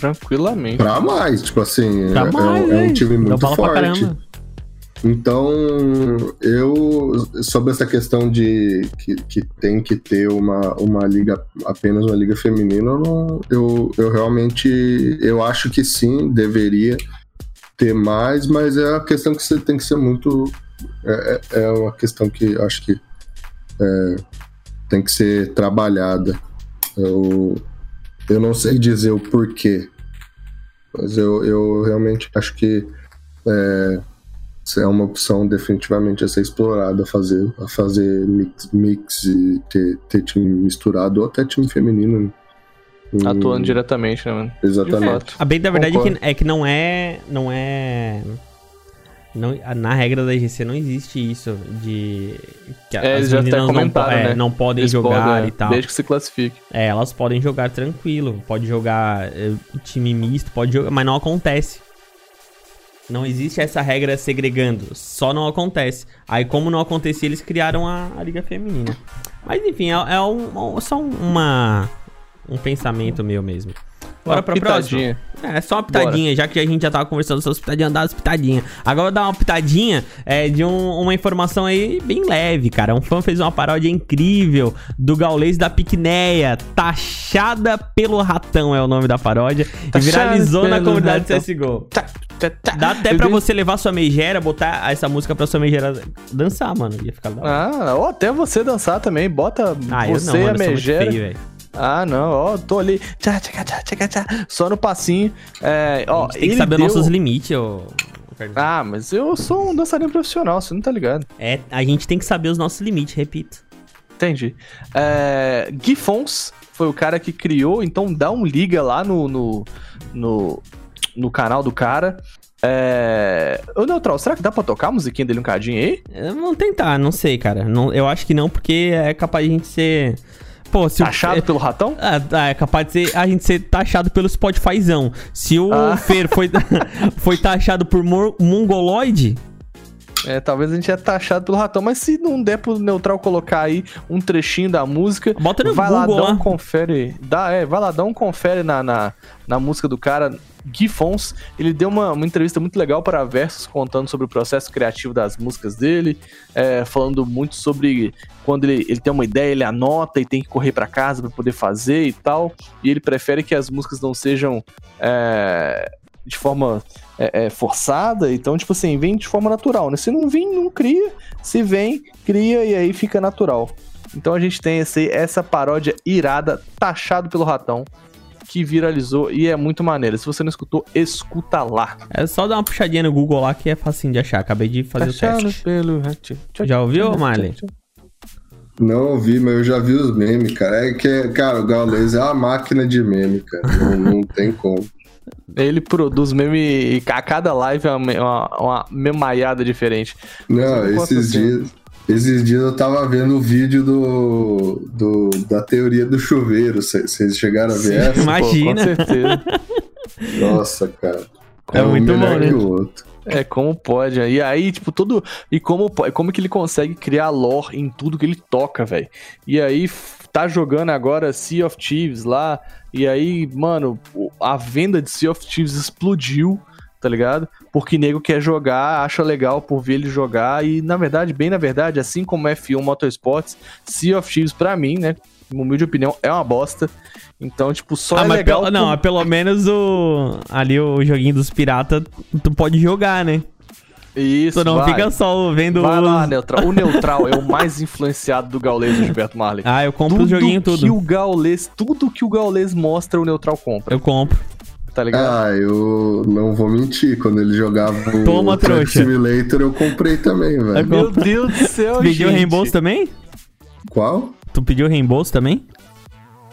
Tranquilamente. Pra mais, tipo assim, Pra é, mais, é um- é um time muito bola pra forte. caramba. Então, eu, sobre essa questão de que, que tem que ter uma, uma liga, apenas uma liga feminina, eu, não- eu, eu realmente, eu acho que sim, deveria ter mais, mas é a questão que você tem que ser muito, é, é é uma questão que eu acho que é, tem que ser trabalhada. Eu, eu não sei dizer o porquê, mas eu, eu realmente acho que é, isso é uma opção definitivamente a ser explorada, a fazer, a fazer mix, mix e ter, ter time misturado ou até time feminino. Hum, Atuando diretamente, né, mano? Exatamente. fato. A bem da verdade é que, é que não é. Não é. Não, na regra da GC não existe isso de. Que É, as eles já até meninas não, é, né? não podem Eles jogar podem, é, e tal. Desde que se classifique. É, elas podem jogar tranquilo. Pode jogar é, time misto, pode jogar, mas não acontece. Não existe essa regra segregando. Só não acontece. Aí, como não acontecia, eles criaram a, a Liga Feminina. Mas enfim, é, é um- só uma. Um pensamento meu mesmo. Bora Uma pra próxima. pitadinha. É, só uma pitadinha, já que a gente já tava conversando sobre as pitadinhas, dá as pitadinhas. Agora eu vou dar uma pitadinha é, de um- uma informação aí bem leve, cara. Um fã fez uma paródia incrível do gaulês da Piqueneia, Taxada pelo Ratão é o nome da paródia, e viralizou na comunidade ratão. CSGO. Tá, tá, tá. Dá até Eu pra dei- você levar sua megera, botar essa música pra sua megera dançar, mano. Ia ficar da. Ah, ou até você dançar também. Bota Ah, você não, a mano, muito megera. Ah, não, ó, tô ali. Tchá, tchá, tchá, tchá, tchá, só no passinho. É, A ó, gente tem que saber deu- nossos limites, ô... Ah, mas eu sou um dançarino profissional, você não tá ligado. É, a gente tem que saber os nossos limites, repito. Entendi. É, Gui Fons foi o cara que criou, então dá um liga lá no, no, no, no canal do cara. É... Ô, Neutral, será que dá pra tocar a musiquinha dele um cadinho aí? Vamos tentar, não sei, cara. Não, eu acho que não, porque é capaz de a gente ser. Pô, se o- Taxado pelo ratão? Tá, é capaz de ser, a gente ser taxado pelo Spotifyzão. Se o Ah. Fer foi, foi taxado por mongoloide, É, talvez a gente é taxado pelo ratão, mas se não der pro Neutral colocar aí um trechinho da música, Bota no vai lá, Google dá lá. um confere. Dá, é, vai lá, dá um confere na, na, na música do cara, Gui Fons. Ele deu uma, uma entrevista muito legal para Versus, contando sobre o processo criativo das músicas dele, é, falando muito sobre quando ele, ele tem uma ideia, ele anota e tem que correr para casa para poder fazer e tal. E ele prefere que as músicas não sejam é, de forma é, é, forçada, então, tipo assim, vem de forma natural, né? Se não vem, não cria. Se vem, cria e aí fica natural. Então a gente tem esse, essa paródia irada, taxado pelo ratão, que viralizou e é muito maneira. Se você não escutou, escuta lá. é só dar uma puxadinha no Google lá que é facinho de achar. Acabei de fazer o Taxado teste. pelo ratinho. Já ouviu, Marley? Não ouvi, mas eu já vi os memes, cara. É que, cara, o Gaules é uma máquina de meme, cara. Não, não tem como. Ele produz meme e a cada live é uma, uma, uma memaiada diferente. Não, não esses assim. dias. Esses dias eu tava vendo o vídeo do, do da teoria do chuveiro. Vocês chegaram a ver essa? Imagina. Pô, com certeza. Nossa, cara. É um muito melhor bom, né? que o outro. É, como pode. E aí, tipo, todo. E como, como que ele consegue criar lore em tudo que ele toca, velho? E aí, tá jogando agora Sea of Thieves lá. E aí, mano, a venda de Sea of Thieves explodiu, tá ligado? Porque nego quer jogar, acha legal por ver ele jogar. E, na verdade, bem na verdade, assim como F1 Motorsports, Sea of Thieves, pra mim, né? Humilde opinião, é uma bosta. Então, tipo, só Ah, é mas legal. pelo, não, pelo menos o. Ali o joguinho dos piratas, tu pode jogar, né? Isso, Tu não vai. fica só vendo Vai os- lá, Neutral. O Neutral é o mais influenciado do Gaulês do Gilberto Marley. Ah, eu compro o joguinho que tudo. o Gaulês, tudo que o Gaulês mostra, o Neutral compra, Eu compro. tá ligado? Ah, eu não vou mentir. Quando ele jogava o Toma, Truck. Simulator, eu comprei também, velho. Meu Deus do céu, Tu pediu gente. reembolso também? Qual? Tu pediu reembolso também?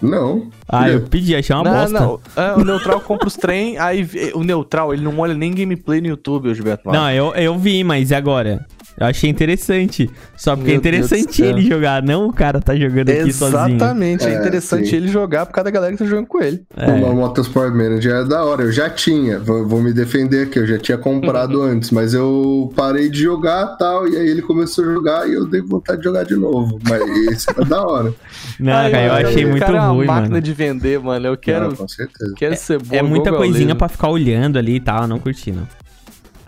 Não. Ah, eu pedi, achei uma Não, bosta. não. É, o Neutral compra os trem, aí o Neutral, ele não olha nem gameplay no YouTube, o Gilberto. Não, eu, eu vi, mas e agora? Eu achei interessante. Só porque Meu é interessante Deus ele jogar, não o cara tá jogando aqui sozinho. Exatamente, é, É, interessante sim. ele jogar por causa da galera que tá jogando com ele. É. O Motorsport Manager é da hora, eu já tinha, vou, vou me defender aqui, eu já tinha comprado Uhum. antes, mas eu parei de jogar tal, e aí ele começou a jogar e eu dei vontade de jogar de novo. Mas esse é da hora. Não, Ai, cara, eu achei o muito cara é uma ruim, máquina mano. de vender, mano. Eu quero, Não, com certeza. quero ser bom. É muita coisinha pra ficar olhando ali e tal, eu não curti, não.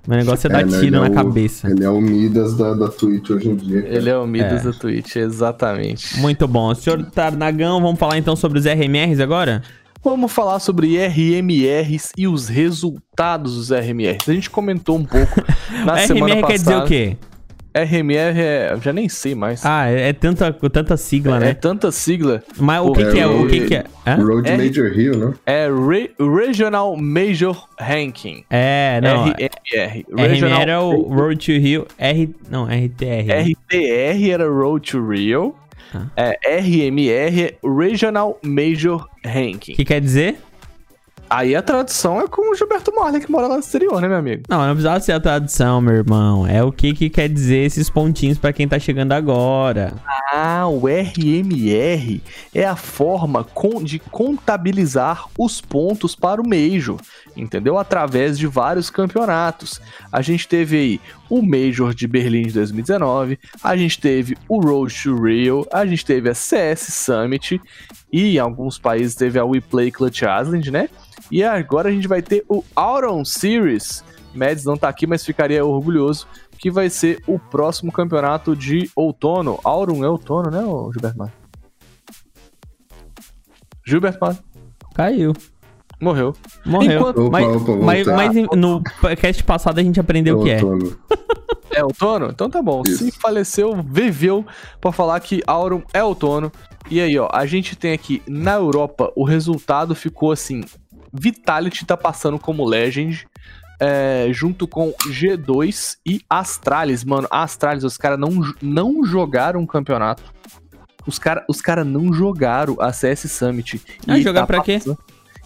Meu negócio é dar É, né, tiro ele na é o- cabeça. Ele é o Midas da, da Twitch hoje em dia. cara. Ele é o Midas É. da Twitch, exatamente. Muito bom. Senhor Tarnagão, vamos falar então sobre os RMRs agora? Vamos falar sobre RMRs e os resultados dos RMRs. A gente comentou um pouco na semana RMR passada. quer dizer o quê? RMR é. Eu já nem sei mais. Ah, é, é tanta, tanta sigla, é né? tanta sigla. Mas o que, É, que é? O que, que é? Hã? Road R- Major Hill, né? É Re- Regional Major Ranking. É, não. RMR. RMR é o Road to Rio. R. Não, RTR. né? RTR era Road to Rio. Ah. É, RMR é Regional Major Ranking. O que quer dizer? Aí a tradução é com o Gilberto Morley, que mora lá no exterior, né, meu amigo? Não, não precisava ser a tradução, meu irmão. É o que, que quer dizer esses pontinhos pra quem tá chegando agora. Ah, o RMR é a forma com- de contabilizar os pontos para o Major, entendeu? Através de vários campeonatos. A gente teve aí o Major de Berlim de 2019, a gente teve o Road to Rio, a gente teve a CS Summit e em alguns países teve a We Play Clutch Island, né? E agora a gente vai ter o Autumn Series. Mads não tá aqui, mas ficaria orgulhoso que vai ser o próximo campeonato de outono. Aurum é outono, né, Gilberto Mar? Gilberto Mar Caiu. morreu. Morreu. Enquanto- Opa, mas, opa, mas, mas no podcast passado a gente aprendeu o que é. Outono. É outono? Então tá bom. Isso. Se faleceu, viveu pra falar que Aurum é outono. E aí, ó, a gente tem aqui na Europa o resultado ficou assim: Vitality tá passando como Legend. é, junto com G2 e Astralis, mano. Astralis, os caras não, não jogaram o campeonato. Os caras os cara não jogaram a CS Summit. Ah, E jogar pra quê?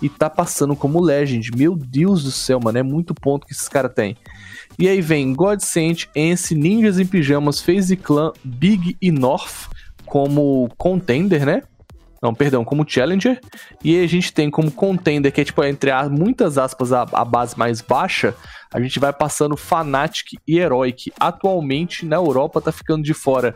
E tá passando como Legend. Meu Deus do céu, mano. É muito ponto que esses caras têm. E aí vem Godsent, Ence, Ninjas em Pijamas, FaZe Clan, Big e North como contender, né? Não, perdão, como challenger. E a gente tem como contender, que é tipo, entre as, muitas aspas, a, a base mais baixa, a gente vai passando Fnatic e Heroic. Atualmente, na Europa, tá ficando de fora.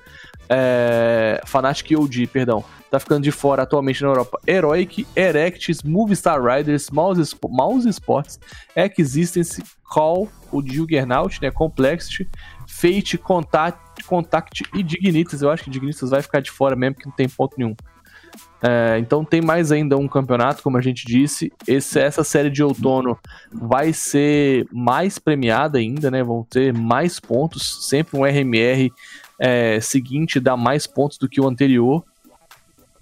É, Fnatic e OG, perdão. Tá ficando de fora atualmente na Europa. Heroic, Erectis, Movistar Riders, Mouse, Mouse Sports, Existence, Call, o Juggernaut, né? Complexity, Fate, Contact, Contact e Dignitas. Eu acho que Dignitas vai ficar de fora mesmo, porque não tem ponto nenhum. É, então tem mais ainda um campeonato, como a gente disse. Esse- essa série de outono vai ser mais premiada ainda, né? Vão ter mais pontos. Sempre um RMR é, seguinte dá mais pontos do que o anterior.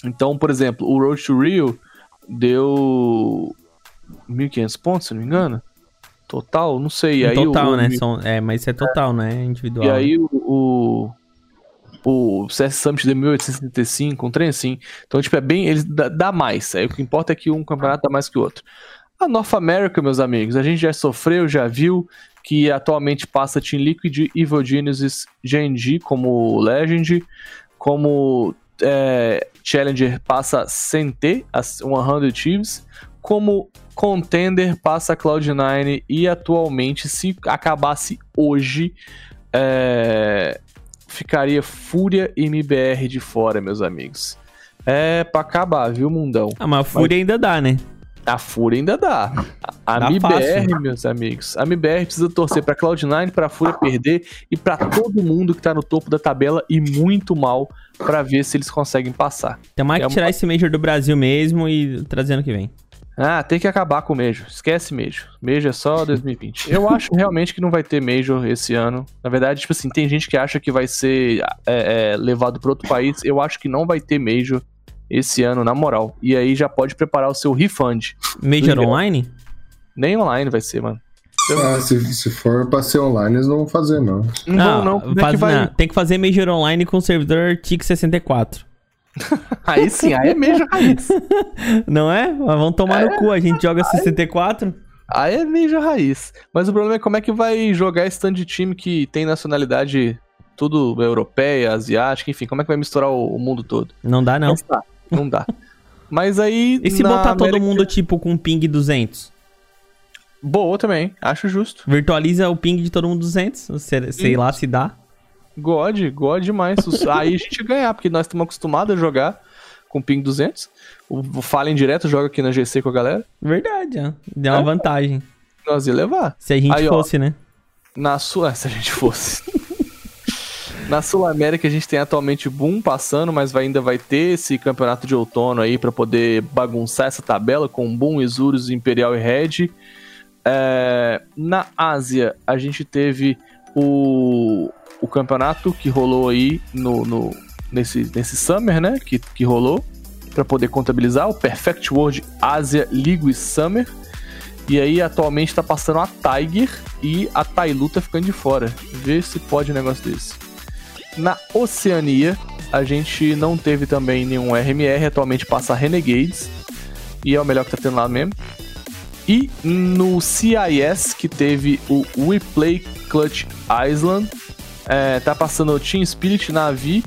Então, por exemplo, o Road to Rio deu 1.500 pontos, se não me engano. Total, não sei. E aí total, o, né? São, é, mas isso é total, né? Individual. e aí o, o, o CS Summit de 1875, um trem assim. Então, tipo, é bem. Eles dá, dá mais. Aí o que importa é que um campeonato dá mais que o outro. A North America, meus amigos, a gente já sofreu, já viu que atualmente passa Team Liquid, Evil Geniuses, GNG como Legend, como é, Challenger passa CNT, as 100 Thieves, como Contender passa Cloud9 e atualmente, se acabasse hoje, é, ficaria Fúria e MBR de fora, meus amigos. É pra acabar, viu, mundão? Ah, mas a Fúria ainda dá, né? A Fúria ainda dá. A, MBR, meus amigos, a MBR precisa torcer pra Cloud9, pra Fúria perder e pra todo mundo que tá no topo da tabela e muito mal pra ver se eles conseguem passar. Tem mais É que uma- tirar esse Major do Brasil mesmo e trazer ano que vem. Ah, tem que acabar com o Major. Esquece Major. Major é só 2020. Eu acho realmente que não vai ter Major esse ano. Na verdade, tipo assim, tem gente que acha que vai ser é, é, levado para outro país. Eu acho que não vai ter Major esse ano, na moral. E aí já pode preparar o seu refund. Major Legal. online? Nem online vai ser, mano. Ah, se, se for pra ser online, eles não vão fazer, não. Não, vão, não. Como é faz- que vai? não, Tem que fazer Major online com servidor TIC64. Aí sim, aí é Major raiz. Não é? Mas vamos tomar no cu, a gente joga 64. Aí é Major raiz. Mas o problema é como é que vai jogar esse tanto de time que tem nacionalidade tudo europeia, asiática, enfim, como é que vai misturar o, o mundo todo? Não dá, não. Não dá. Não dá. Mas aí. E se botar todo América- mundo, tipo, com ping 200? Boa também, acho justo. Virtualiza o ping de todo mundo 200? Sei, sei lá se dá. God, God demais. Aí a gente ganhar, porque nós estamos acostumados a jogar com ping 200. O Fallen direto joga aqui na GC com a galera. Verdade, ó. Deu uma É? vantagem. Nós ia levar. Se a gente Aí, ó. fosse, né? Na sua. Se a gente fosse. Na Sul América a gente tem atualmente Boom passando, mas vai- ainda vai ter esse campeonato de outono aí pra poder bagunçar essa tabela com Boom, Isurus, Imperial e Red. É, na Ásia a gente teve o, o campeonato que rolou aí no, no- nesse, nesse Summer, né? Que, que rolou pra poder contabilizar o Perfect World Asia League Summer. E aí atualmente tá passando a Tiger e a Tailu tá ficando de fora. Vê se pode um negócio desse. Na Oceania, a gente não teve também nenhum RMR, atualmente passa Renegades. E é o melhor que tá tendo lá mesmo. E no CIS, que teve o Replay Clutch Island, é, tá passando Team Spirit Navi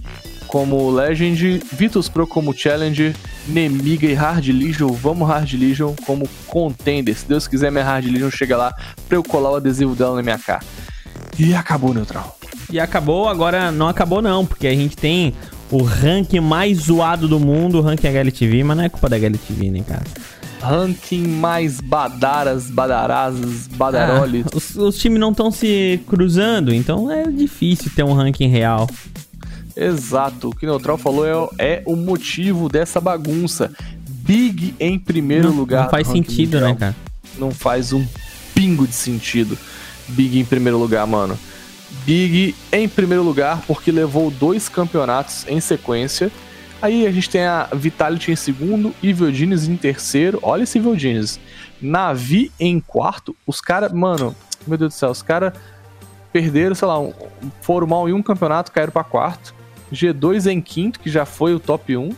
como Legend, Vitus Pro como Challenger, Nemiga e Hard Legion, vamos Hard Legion como Contender. Se Deus quiser, minha Hard Legion chega lá pra eu colar o adesivo dela na minha cara. E acabou neutral. E acabou, agora não acabou não, porque a gente tem o ranking mais zoado do mundo, o ranking HLTV, mas não é culpa da HLTV, né, cara? Ranking mais badaras, badarasas, badaroles. Ah, os, os times não estão se cruzando, então é difícil ter um ranking real. Exato, o que o Neutral falou é, é o motivo dessa bagunça. Big em primeiro não, lugar. não faz sentido, mundial. né, cara? Não faz um pingo de sentido. Big em primeiro lugar, mano. Big em primeiro lugar porque levou dois campeonatos em sequência. Aí a gente tem a Vitality em segundo, Evil Genius em terceiro. Olha esse Evil Genius. Navi em quarto. Os caras, mano, meu Deus do céu, os caras perderam, sei lá, um- foram mal em um campeonato, caíram pra quarto. G2 em quinto, que já foi o top 1.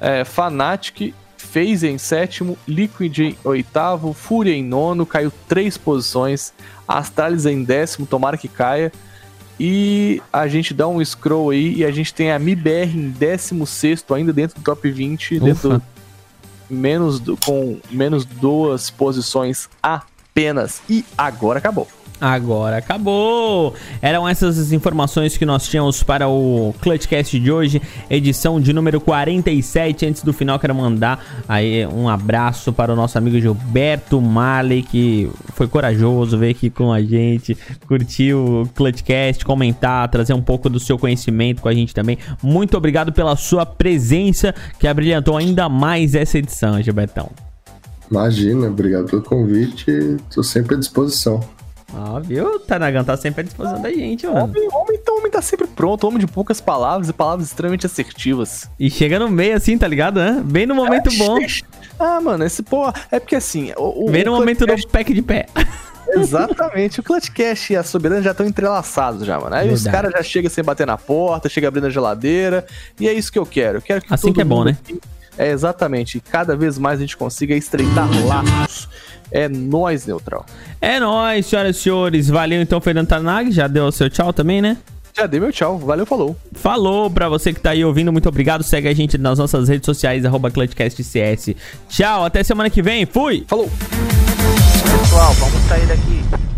É, Fnatic fez em sétimo, Liquid em oitavo, Fúria em nono, caiu três posições, Astralis em décimo, tomara que caia. E a gente dá um scroll aí e a gente tem a MIBR em décimo sexto, ainda dentro do top 20, dentro Ufa. menos do- com menos duas posições apenas. E agora acabou. Agora acabou! Eram essas as informações que nós tínhamos para o Clutchcast de hoje, edição de número 47. Antes do final, quero mandar aí um abraço para o nosso amigo Gilberto Marley, que foi corajoso, veio aqui com a gente, curtiu o Clutchcast, comentar, trazer um pouco do seu conhecimento com a gente também. Muito obrigado pela sua presença, que abrilhantou ainda mais essa edição, Gilbertão. Imagina, obrigado pelo convite. Tô sempre à disposição. Ó, viu? Tanagan tá sempre à disposição da gente, mano. Homem, homem, então, homem tá sempre pronto, homem de poucas palavras e palavras extremamente assertivas. E chega no meio assim, tá ligado? hã? Bem no momento bom. Ah, mano, esse pô. É porque assim. O, o, Bem no o momento do pack de pé. Exatamente. O Clutchcast e a Soberana já estão entrelaçados já, mano. Aí os Verdade. caras já chegam sem bater na porta, chega abrindo a geladeira. E é isso que eu quero. Eu quero que Assim que é bom, né? É, exatamente. E cada vez mais a gente consiga estreitar laços. É nós, Neutral. É nóis, senhoras e senhores. Valeu então, Fernando Tanag. Já deu o seu tchau também, né? Já dei meu tchau. Valeu, falou. Falou pra você que tá aí ouvindo, muito obrigado. Segue a gente nas nossas redes sociais, arroba ClutchCastCS. Tchau, até semana que vem. Fui! Falou. Pessoal, vamos sair daqui.